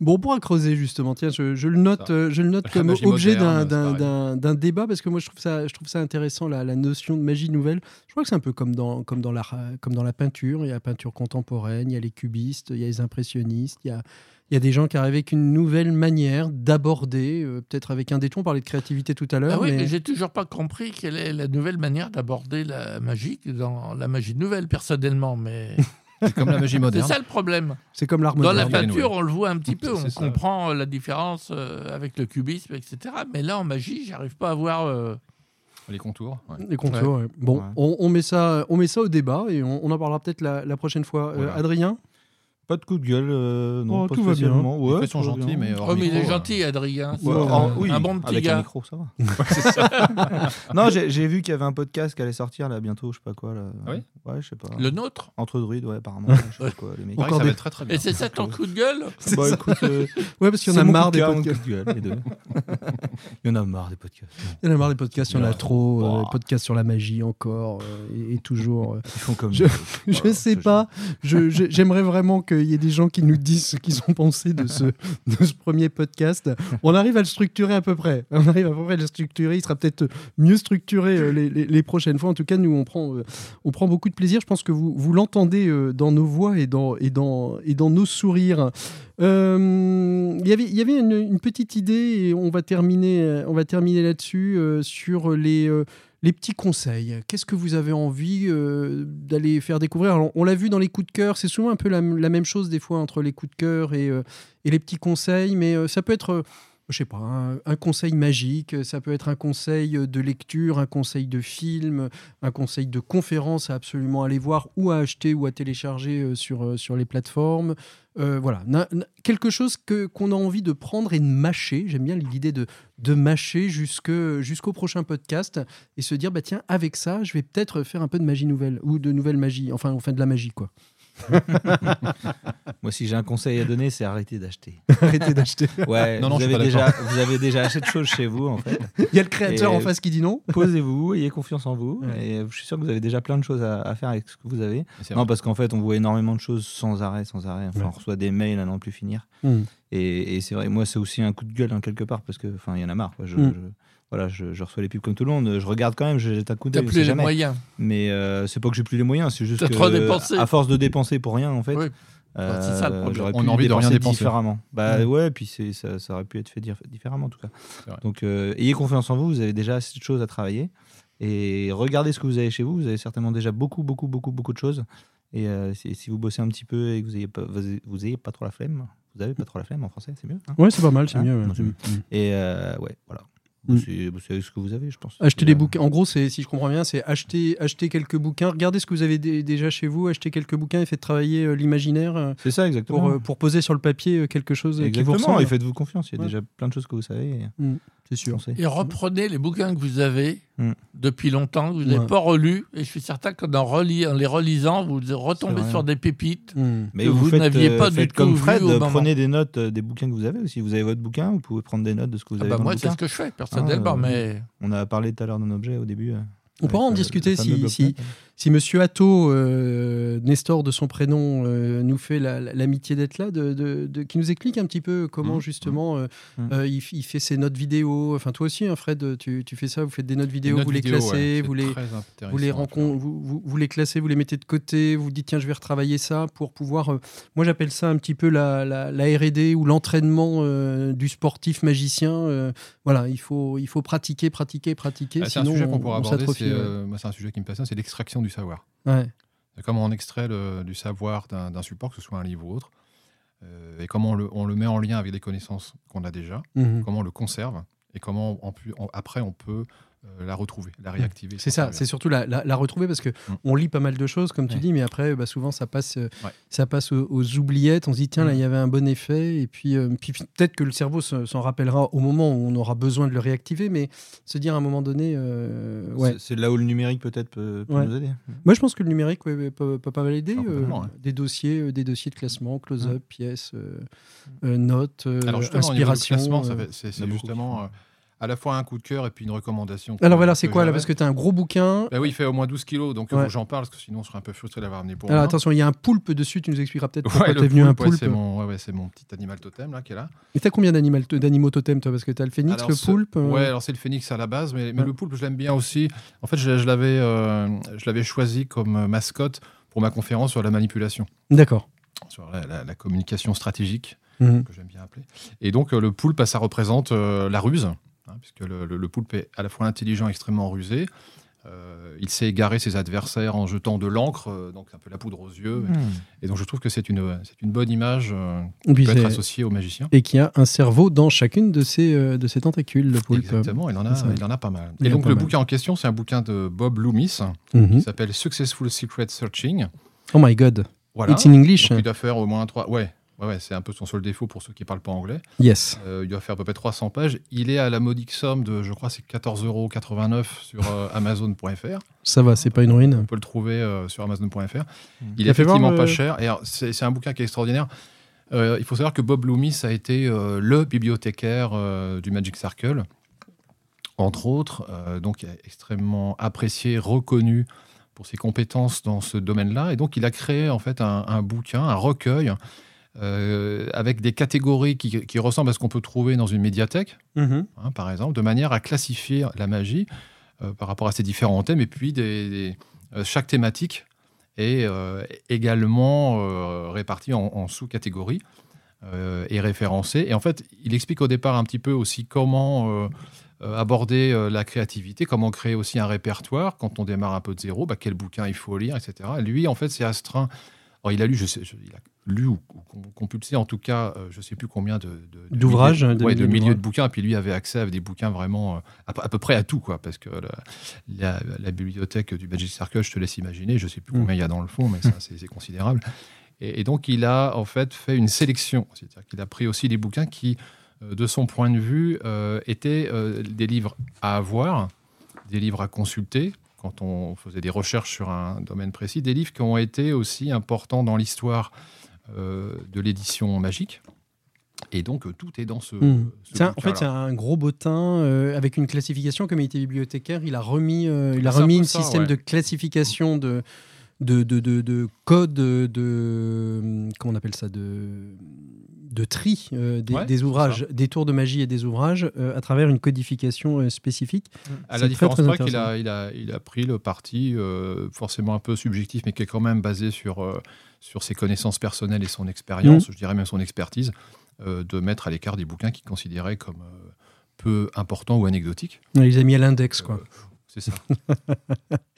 Bon, on pourra creuser justement. Tiens, je, je le note, Ça. euh, je le note comme objet d'un- débat parce que moi je trouve ça, je trouve ça intéressant la, la notion de magie nouvelle. Je crois que c'est un peu comme dans, comme dans euh, comme dans la peinture. Il y a la peinture contemporaine, il y a les cubistes, il y a les impressionnistes, il y a il y a des gens qui arrivent avec une nouvelle manière d'aborder, euh, peut-être avec un détour. On parlait de créativité tout à l'heure. Ah oui, mais- mais j'ai toujours pas compris quelle est la nouvelle manière d'aborder la magie dans la magie nouvelle, personnellement. Mais C'est comme la magie c'est moderne. ça le problème. c'est comme l'art Dans la moderne. peinture, on le voit un petit peu, C'est on comprend euh, la différence euh, avec le cubisme, etc. Mais là, en magie, j'arrive pas à voir. euh, Les contours. ouais. Les contours, ouais. Bon, Ouais. On, on met ça, on met ça au débat et on, on en parlera peut-être la, la prochaine fois. Euh, Voilà. Adrien? Pas de coup de gueule, euh, non, Oh, pas tout va bien. Les Ouais, faits sont gentils, bien. mais hors Oh, mais il est euh, gentil, Adrien. Ouais, en- un- oui, un bon petit avec un gars. micro, ça va. non, j'ai vu qu'il y avait un podcast qui allait sortir là bientôt, je sais pas quoi. Là. Ah oui Ouais, je sais pas. Le nôtre Entre druides, ouais, apparemment. je sais pas quoi, les mecs. Encore que ça des- va être très très bien. Et c'est ça ton coup de gueule C'est Bah ça. écoute, euh, Ouais, parce qu'il y en a marre des podcasts. les. Il y en a marre des podcasts. Il y en a marre des podcasts, il y en a trop. euh, Oh. podcasts sur la magie encore euh, et, toujours. euh. Ils font comme. Je- sais pas. J'aimerais vraiment qu'il y ait des gens qui nous disent ce qu'ils ont pensé de ce, de ce premier podcast. On arrive à le structurer à peu près. On arrive à peu près à le structurer. Il sera peut-être mieux structuré euh, les, prochaines fois. En tout cas, nous, on prend, euh, on prend beaucoup de plaisir. Je pense que vous, vous l'entendez euh, dans nos voix et dans, et dans, et dans nos sourires. Euh, il y avait- il y avait une, petite idée et on va terminer, terminer là-dessus sur les, les petits conseils. Qu'est-ce que vous avez envie euh, d'aller faire découvrir? Alors, On l'a vu dans les coups de cœur, c'est souvent un peu la, même chose des fois entre les coups de cœur et, euh, et les petits conseils, mais euh, ça peut être, je sais pas, un, un conseil magique, ça peut être un conseil de lecture, un conseil de film, un conseil de conférence à absolument aller voir ou à acheter ou à télécharger sur, sur les plateformes. Euh, voilà, quelque chose que qu'on a envie de prendre et de mâcher. J'aime bien l'idée de, de mâcher jusque- jusqu'au prochain podcast et se dire bah tiens avec ça je vais peut-être faire un peu de magie nouvelle ou de nouvelle magie. Enfin enfin de la magie quoi Moi, si j'ai un conseil à donner, c'est arrêter d'acheter. arrêtez d'acheter Ouais, Non, non, vous, avez déjà, vous avez déjà assez de choses chez vous, en fait. il y a le créateur Et- en face qui dit non Posez-vous, ayez confiance en vous. Ouais. Et je suis sûr que vous avez déjà plein de choses à, à faire avec ce que vous avez. Non, vrai. parce qu'en fait, on voit énormément de choses sans arrêt, sans arrêt. Enfin, Ouais. On reçoit des mails à n'en plus finir. Hmm. Et, et c'est vrai, moi, c'est aussi un coup de gueule, hein, quelque part, parce que, enfin, il y en a marre. quoi. Je, Mm. je- voilà, je, je reçois les pubs comme tout le monde. Je regarde quand même, je jette un coup T'as d'œil. on plus les jamais. moyens. Mais euh, c'est pas que j'ai plus les moyens, c'est juste T'as que trop dépensé. à force de dépenser pour rien, en fait. Oui. euh, c'est ça, le problème. j'aurais On pu a envie de rien dépenser différemment. Bah Ouais. ouais, puis c'est ça, ça aurait pu être fait différemment en tout cas. Donc euh, ayez confiance en vous, vous avez déjà assez de choses à travailler et regardez ce que vous avez chez vous. Vous avez certainement déjà beaucoup, beaucoup, beaucoup, beaucoup de choses. Et euh, si, si vous bossez un petit peu et que vous ayez pas, vous, ayez- vous ayez pas trop la flemme, vous avez pas trop la flemme en français, c'est mieux. hein ouais c'est pas mal c'est Hein mieux ouais. Non, c'est mieux. Mm. et euh, ouais, voilà. Mm. C'est c'est ce que vous avez, je pense. acheter des Euh, bouquins en gros si je comprends bien c'est acheter acheter quelques bouquins regardez ce que vous avez dé- déjà chez vous acheter quelques bouquins et faites travailler euh, l'imaginaire euh, C'est ça, exactement. pour, euh, pour poser sur le papier quelque chose qui vous Exactement, ressemble et faites-vous confiance. Il y a Ouais. déjà plein de choses que vous savez. et c'est sûr. Et reprenez les bouquins que vous avez Mm. depuis longtemps, que vous n'avez Ouais. pas relus. Et je suis certain qu'en en, les relisant, vous retombez sur des pépites. Mm. Mais que vous, n'aviez euh, pas du faites tout comme vu Fred, au moment. prenez des notes euh, des bouquins que vous avez. Si vous avez votre bouquin, vous pouvez prendre des notes de ce que vous Ah avez bah dans moi, c'est ce que je fais personnellement, Ah, mais On a parlé tout à l'heure d'un objet au début. euh, on pourra en euh, discuter si. Si Monsieur Atto, euh, Nestor de son prénom, euh, nous fait la- la- l'amitié d'être là, de, de- de- qui nous explique un petit peu comment Mhm. justement euh, Mhm. euh, il, fait ses notes vidéo. Enfin, toi aussi, hein, Fred, tu, tu fais ça, vous faites des notes vidéo, Une vous les classez, ouais, vous les, vous les, à faire. rencon- vous, vous- vous les classez, vous les mettez de côté, vous dites tiens, je vais retravailler ça pour pouvoir. moi, j'appelle ça un petit peu la, la, la R&D ou l'entraînement du sportif magicien. voilà, il faut, il faut pratiquer, pratiquer, pratiquer. Ah, C'est un sujet qu'on on- pourra aborder. ouais. c'est un sujet qui me passionne, c'est l'extraction du savoir. Ouais. Comment on extrait le- du savoir d'un support, que ce soit un livre ou autre, euh, et comment on le, on le met en lien avec des connaissances qu'on a déjà, Mhm. comment on le conserve, et comment on pu- on- après on peut la retrouver, la réactiver. C'est ça, c'est surtout la, la- la retrouver parce que Mm. on lit pas mal de choses, comme tu Ouais. dis, mais après, bah, souvent ça passe, euh, Ouais. ça passe aux, aux oubliettes. On se dit tiens là, Mm. il y avait un bon effet, et puis, euh, puis peut-être que le cerveau se- s'en rappellera au moment où on aura besoin de le réactiver, mais se dire à un moment donné, euh, ouais. C'est- là où le numérique peut-être peut, peut Ouais. nous aider. Moi, je pense que le numérique peut, peut pas mal aider. Euh. Des dossiers, euh, des dossiers de classement, close-up, Mm. pièces, euh, euh, notes, euh, Alors inspiration. euh. c'est justement euh, à la fois un coup de cœur et puis une recommandation. Alors voilà, c'est quoi là? Parce que tu as un gros bouquin. Bah oui, il fait au moins 12 kilos, donc Ouais. j'en parle, parce que sinon on serait un peu frustré d'avoir amené pour Alors attention, il y a un poulpe dessus, tu nous expliqueras peut-être pourquoi Ouais, t'es le venu un poulpe, ouais, c'est mon, ouais, ouais, c'est mon petit animal totem là qui est là. Et t'as combien d'animal- d'animaux totems toi? Parce que t'as le phénix, Alors, le poulpe. euh, Ouais, alors c'est le phénix à la base, mais, le poulpe, je l'aime bien aussi. En fait, je, je l'avais euh, je choisi comme euh, mascotte pour ma conférence sur la manipulation, D'accord. sur la, la- la communication stratégique, Mhm. que j'aime bien appeler. Et donc, euh, le poulpe, ça représente euh, la ruse, hein, puisque le, le- le poulpe est à la fois intelligent et extrêmement rusé. Euh, il sait égarer ses adversaires en jetant de l'encre, euh, donc un peu la poudre aux yeux. Hmm. Et donc, je trouve que c'est une, c'est une bonne image euh, qui peut être associée au magicien. Et qui a un cerveau dans chacune de ses, euh, de ses tentacules, le poulpe. Exactement, il en, a, il en a pas mal. Il Et donc le mal. bouquin en question, c'est un bouquin de Bob Loomis Mhm. qui s'appelle Successful Secret Searching. Oh my god. Voilà. It's in English. Donc, il doit faire au moins trois. Ouais, ouais, ouais, c'est un peu son seul défaut pour ceux qui parlent pas anglais. Yes. Euh, il doit faire à peu près 300 pages. Il est à la modique somme de, je crois, c'est 14,89€ sur euh, Amazon.fr. Ça va, c'est pas une On ruine. peut le trouver euh, sur Amazon.fr. Il est voir, effectivement pas cher. Et c'est un bouquin qui est extraordinaire. Il faut savoir que Bob Loomis a été le bibliothécaire du Magic Circle, entre autres, donc extrêmement apprécié, reconnu pour ses compétences dans ce domaine-là. Et donc, il a créé en fait un, un bouquin, un recueil, euh, avec des catégories qui, qui ressemblent à ce qu'on peut trouver dans une médiathèque Mhm. hein, par exemple, de manière à classifier la magie euh, par rapport à ces différents thèmes, et puis des, des- euh, chaque thématique est également répartie en, en sous-catégories et référencée. Et en fait, il explique au départ un petit peu aussi comment aborder la créativité, comment créer aussi un répertoire quand on démarre un peu de zéro, bah, quel bouquin il faut lire, etc. Lui, en fait, c'est astreint. Alors, il a lu, je sais, je- il a lu ou, ou com- compulsé en tout cas, euh, je sais plus combien de, de- de D'ouvrages, de ouais, de milliers de bouquins. Puis lui avait accès à des bouquins vraiment euh, à, peu- à peu près à tout, quoi, parce que la, la- la bibliothèque du Magic Circle, je te laisse imaginer, je sais plus Mm. combien il y a dans le fond, mais ça, c'est considérable. Et, et donc, il a en fait fait une sélection, c'est-à-dire qu'il a pris aussi des bouquins qui, euh, de son point de vue, euh, étaient euh, des livres à avoir, des livres à consulter quand on faisait des recherches sur un domaine précis, des livres qui ont été aussi importants dans l'histoire euh, de l'édition magique. Et donc, euh, tout est dans ce. Un- en fait, c'est un gros bottin euh, avec une classification. Comme il était bibliothécaire, il a remis, euh, il a un remis un système ouais. de classification de, de, de, de, de code de, comment on appelle ça de de tri euh, des, Ouais, des c'est ouvrages, des tours de magie et des ouvrages euh, à travers une codification euh, spécifique. À C'est la très, différence très qu'il intéressant. a, il a, il a pris le parti, forcément un peu subjectif, mais qui est quand même basé sur, sur ses connaissances personnelles et son Mmh. expérience, je dirais même son expertise, de mettre à l'écart des bouquins qu'il considérait comme peu importants ou anecdotiques. On les a mis à l'index, quoi. C'est ça.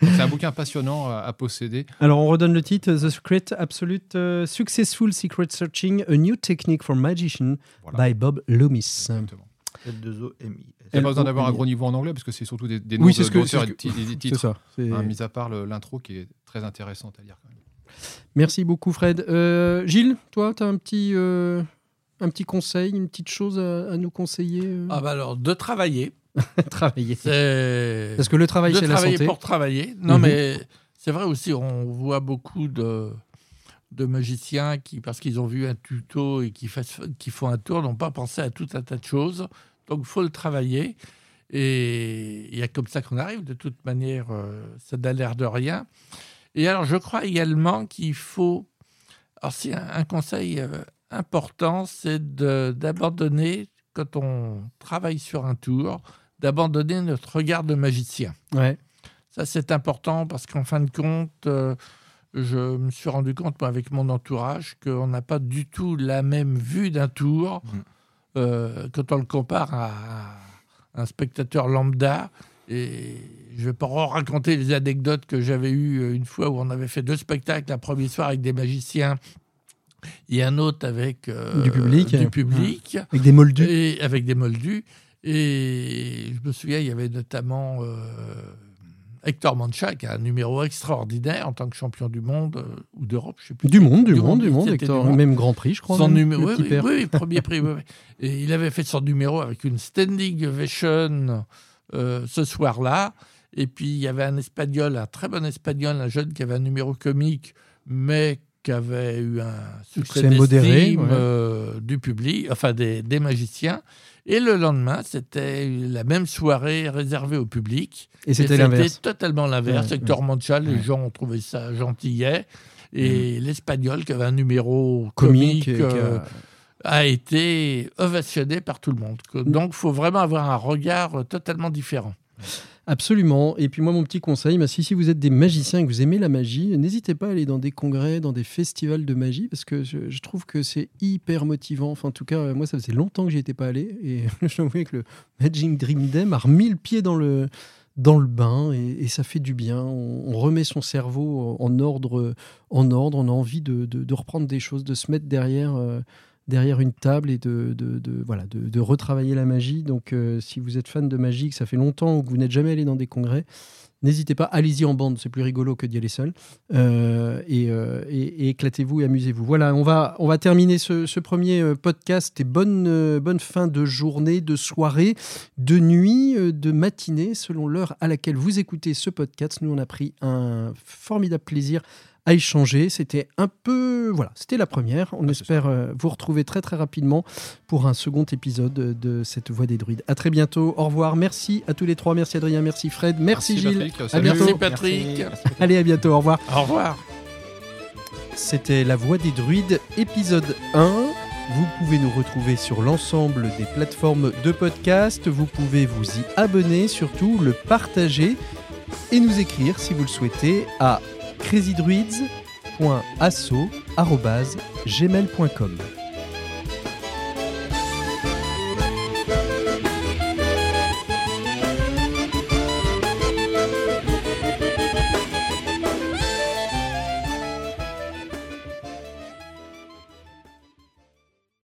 C'est un bouquin passionnant à, à posséder. Alors, on redonne le titre The Secret Absolute euh, Successful Secret Searching, A New Technique for Magician Voilà. by Bob Loomis. Exactement. L2OMI. Il n'y a pas besoin d'avoir un gros niveau en anglais parce que c'est surtout des, des noms Oui, c'est de- ce que- d'auteurs et des C'est titres, ça. hein, mis à part l'intro qui est très intéressante à lire. Quand même. Merci beaucoup, Fred. Euh, Gilles, toi, tu as un petit, euh, un petit conseil, une petite chose à, à nous conseiller euh, Ah bah alors, de travailler. Travailler. Parce que le travail, c'est la santé. pour travailler. Non, Mhm. mais c'est vrai aussi, on voit beaucoup de, de magiciens qui, parce qu'ils ont vu un tuto et qui, fassent- qui font un tour, n'ont pas pensé à tout un tas de choses. Donc, il faut le travailler. Et il y a comme ça qu'on arrive. De toute manière, euh, ça n'a l'air de rien. Et alors, je crois également qu'il faut. Alors, c'est un, un conseil euh, important, c'est d'abandonner, quand on travaille sur un tour, d'abandonner notre regard de magicien. Ouais. Ça, c'est important parce qu'en fin de compte, euh, je me suis rendu compte, moi, avec mon entourage, qu'on n'a pas du tout la même vue d'un tour Mhm. euh, quand on le compare à un spectateur lambda. Et je ne vais pas raconter les anecdotes que j'avais eues euh, une fois où on avait fait deux spectacles, un premier soir avec des magiciens et un autre avec euh, Du public. du public Avec des moldus. et avec des moldus. Et je me souviens, il y avait notamment euh, Hector Mancha, qui a un numéro extraordinaire en tant que champion du monde euh, ou d'Europe, je sais plus. Du monde, du monde, du monde, Hector. du monde. Même Grand Prix, je crois. Son numéro, oui, premier prix. oui. Et il avait fait son numéro avec une standing ovation euh, ce soir-là. Et puis il y avait un espagnol, un très bon espagnol, un jeune qui avait un numéro comique, mais qui avait eu un succès modéré, ouais. euh, du public, enfin des, des magiciens. Et le lendemain, c'était la même soirée réservée au public. Et c'était l'inverse. totalement l'inverse. Ouais, Hector Mancha, les Ouais. gens ont trouvé ça gentillet. Et l'espagnol, qui avait un numéro Comique. a- euh, a été ovationné par tout le monde. Que- Donc, il faut vraiment avoir un regard totalement différent. Absolument. Et puis moi, mon petit conseil, bah, si, vous êtes des magiciens et que vous aimez la magie, n'hésitez pas à aller dans des congrès, dans des festivals de magie, parce que je, trouve que c'est hyper motivant. Enfin, en tout cas, moi, ça faisait longtemps que j'y étais pas allé. Et je trouvais que le Magic Dream Day m'a remis le pied dans le, dans le bain et, ça fait du bien. On, remet son cerveau en ordre, en ordre. On a envie de, de- de reprendre des choses, de se mettre derrière. euh, derrière une table et de, de, voilà, de, retravailler la magie. Donc, euh, si vous êtes fan de magie, que ça fait longtemps ou que vous n'êtes jamais allé dans des congrès, n'hésitez pas, allez-y en bande, c'est plus rigolo que d'y aller seul. Euh, et, euh, et- et éclatez-vous et amusez-vous. Voilà, on va, on va terminer ce, premier podcast et bonne, bonne fin de journée, de soirée, de nuit, de matinée, selon l'heure à laquelle vous écoutez ce podcast. Nous, on a pris un formidable plaisir à échanger. C'était un peu. Voilà, c'était la première. On Ah, espère euh, vous retrouver très très rapidement pour un second épisode de cette Voix des druides. À très bientôt. Au revoir. Merci à tous les trois. Merci Adrien. Merci Fred. Merci, Gilles. Patrick. À bientôt. Merci, Patrick. Allez, à bientôt. Au revoir. Au revoir. C'était La Voix des druides, épisode 1. Vous pouvez nous retrouver sur l'ensemble des plateformes de podcast. Vous pouvez vous y abonner, surtout le partager et nous écrire si vous le souhaitez à crazydruids.asso.gmail.com.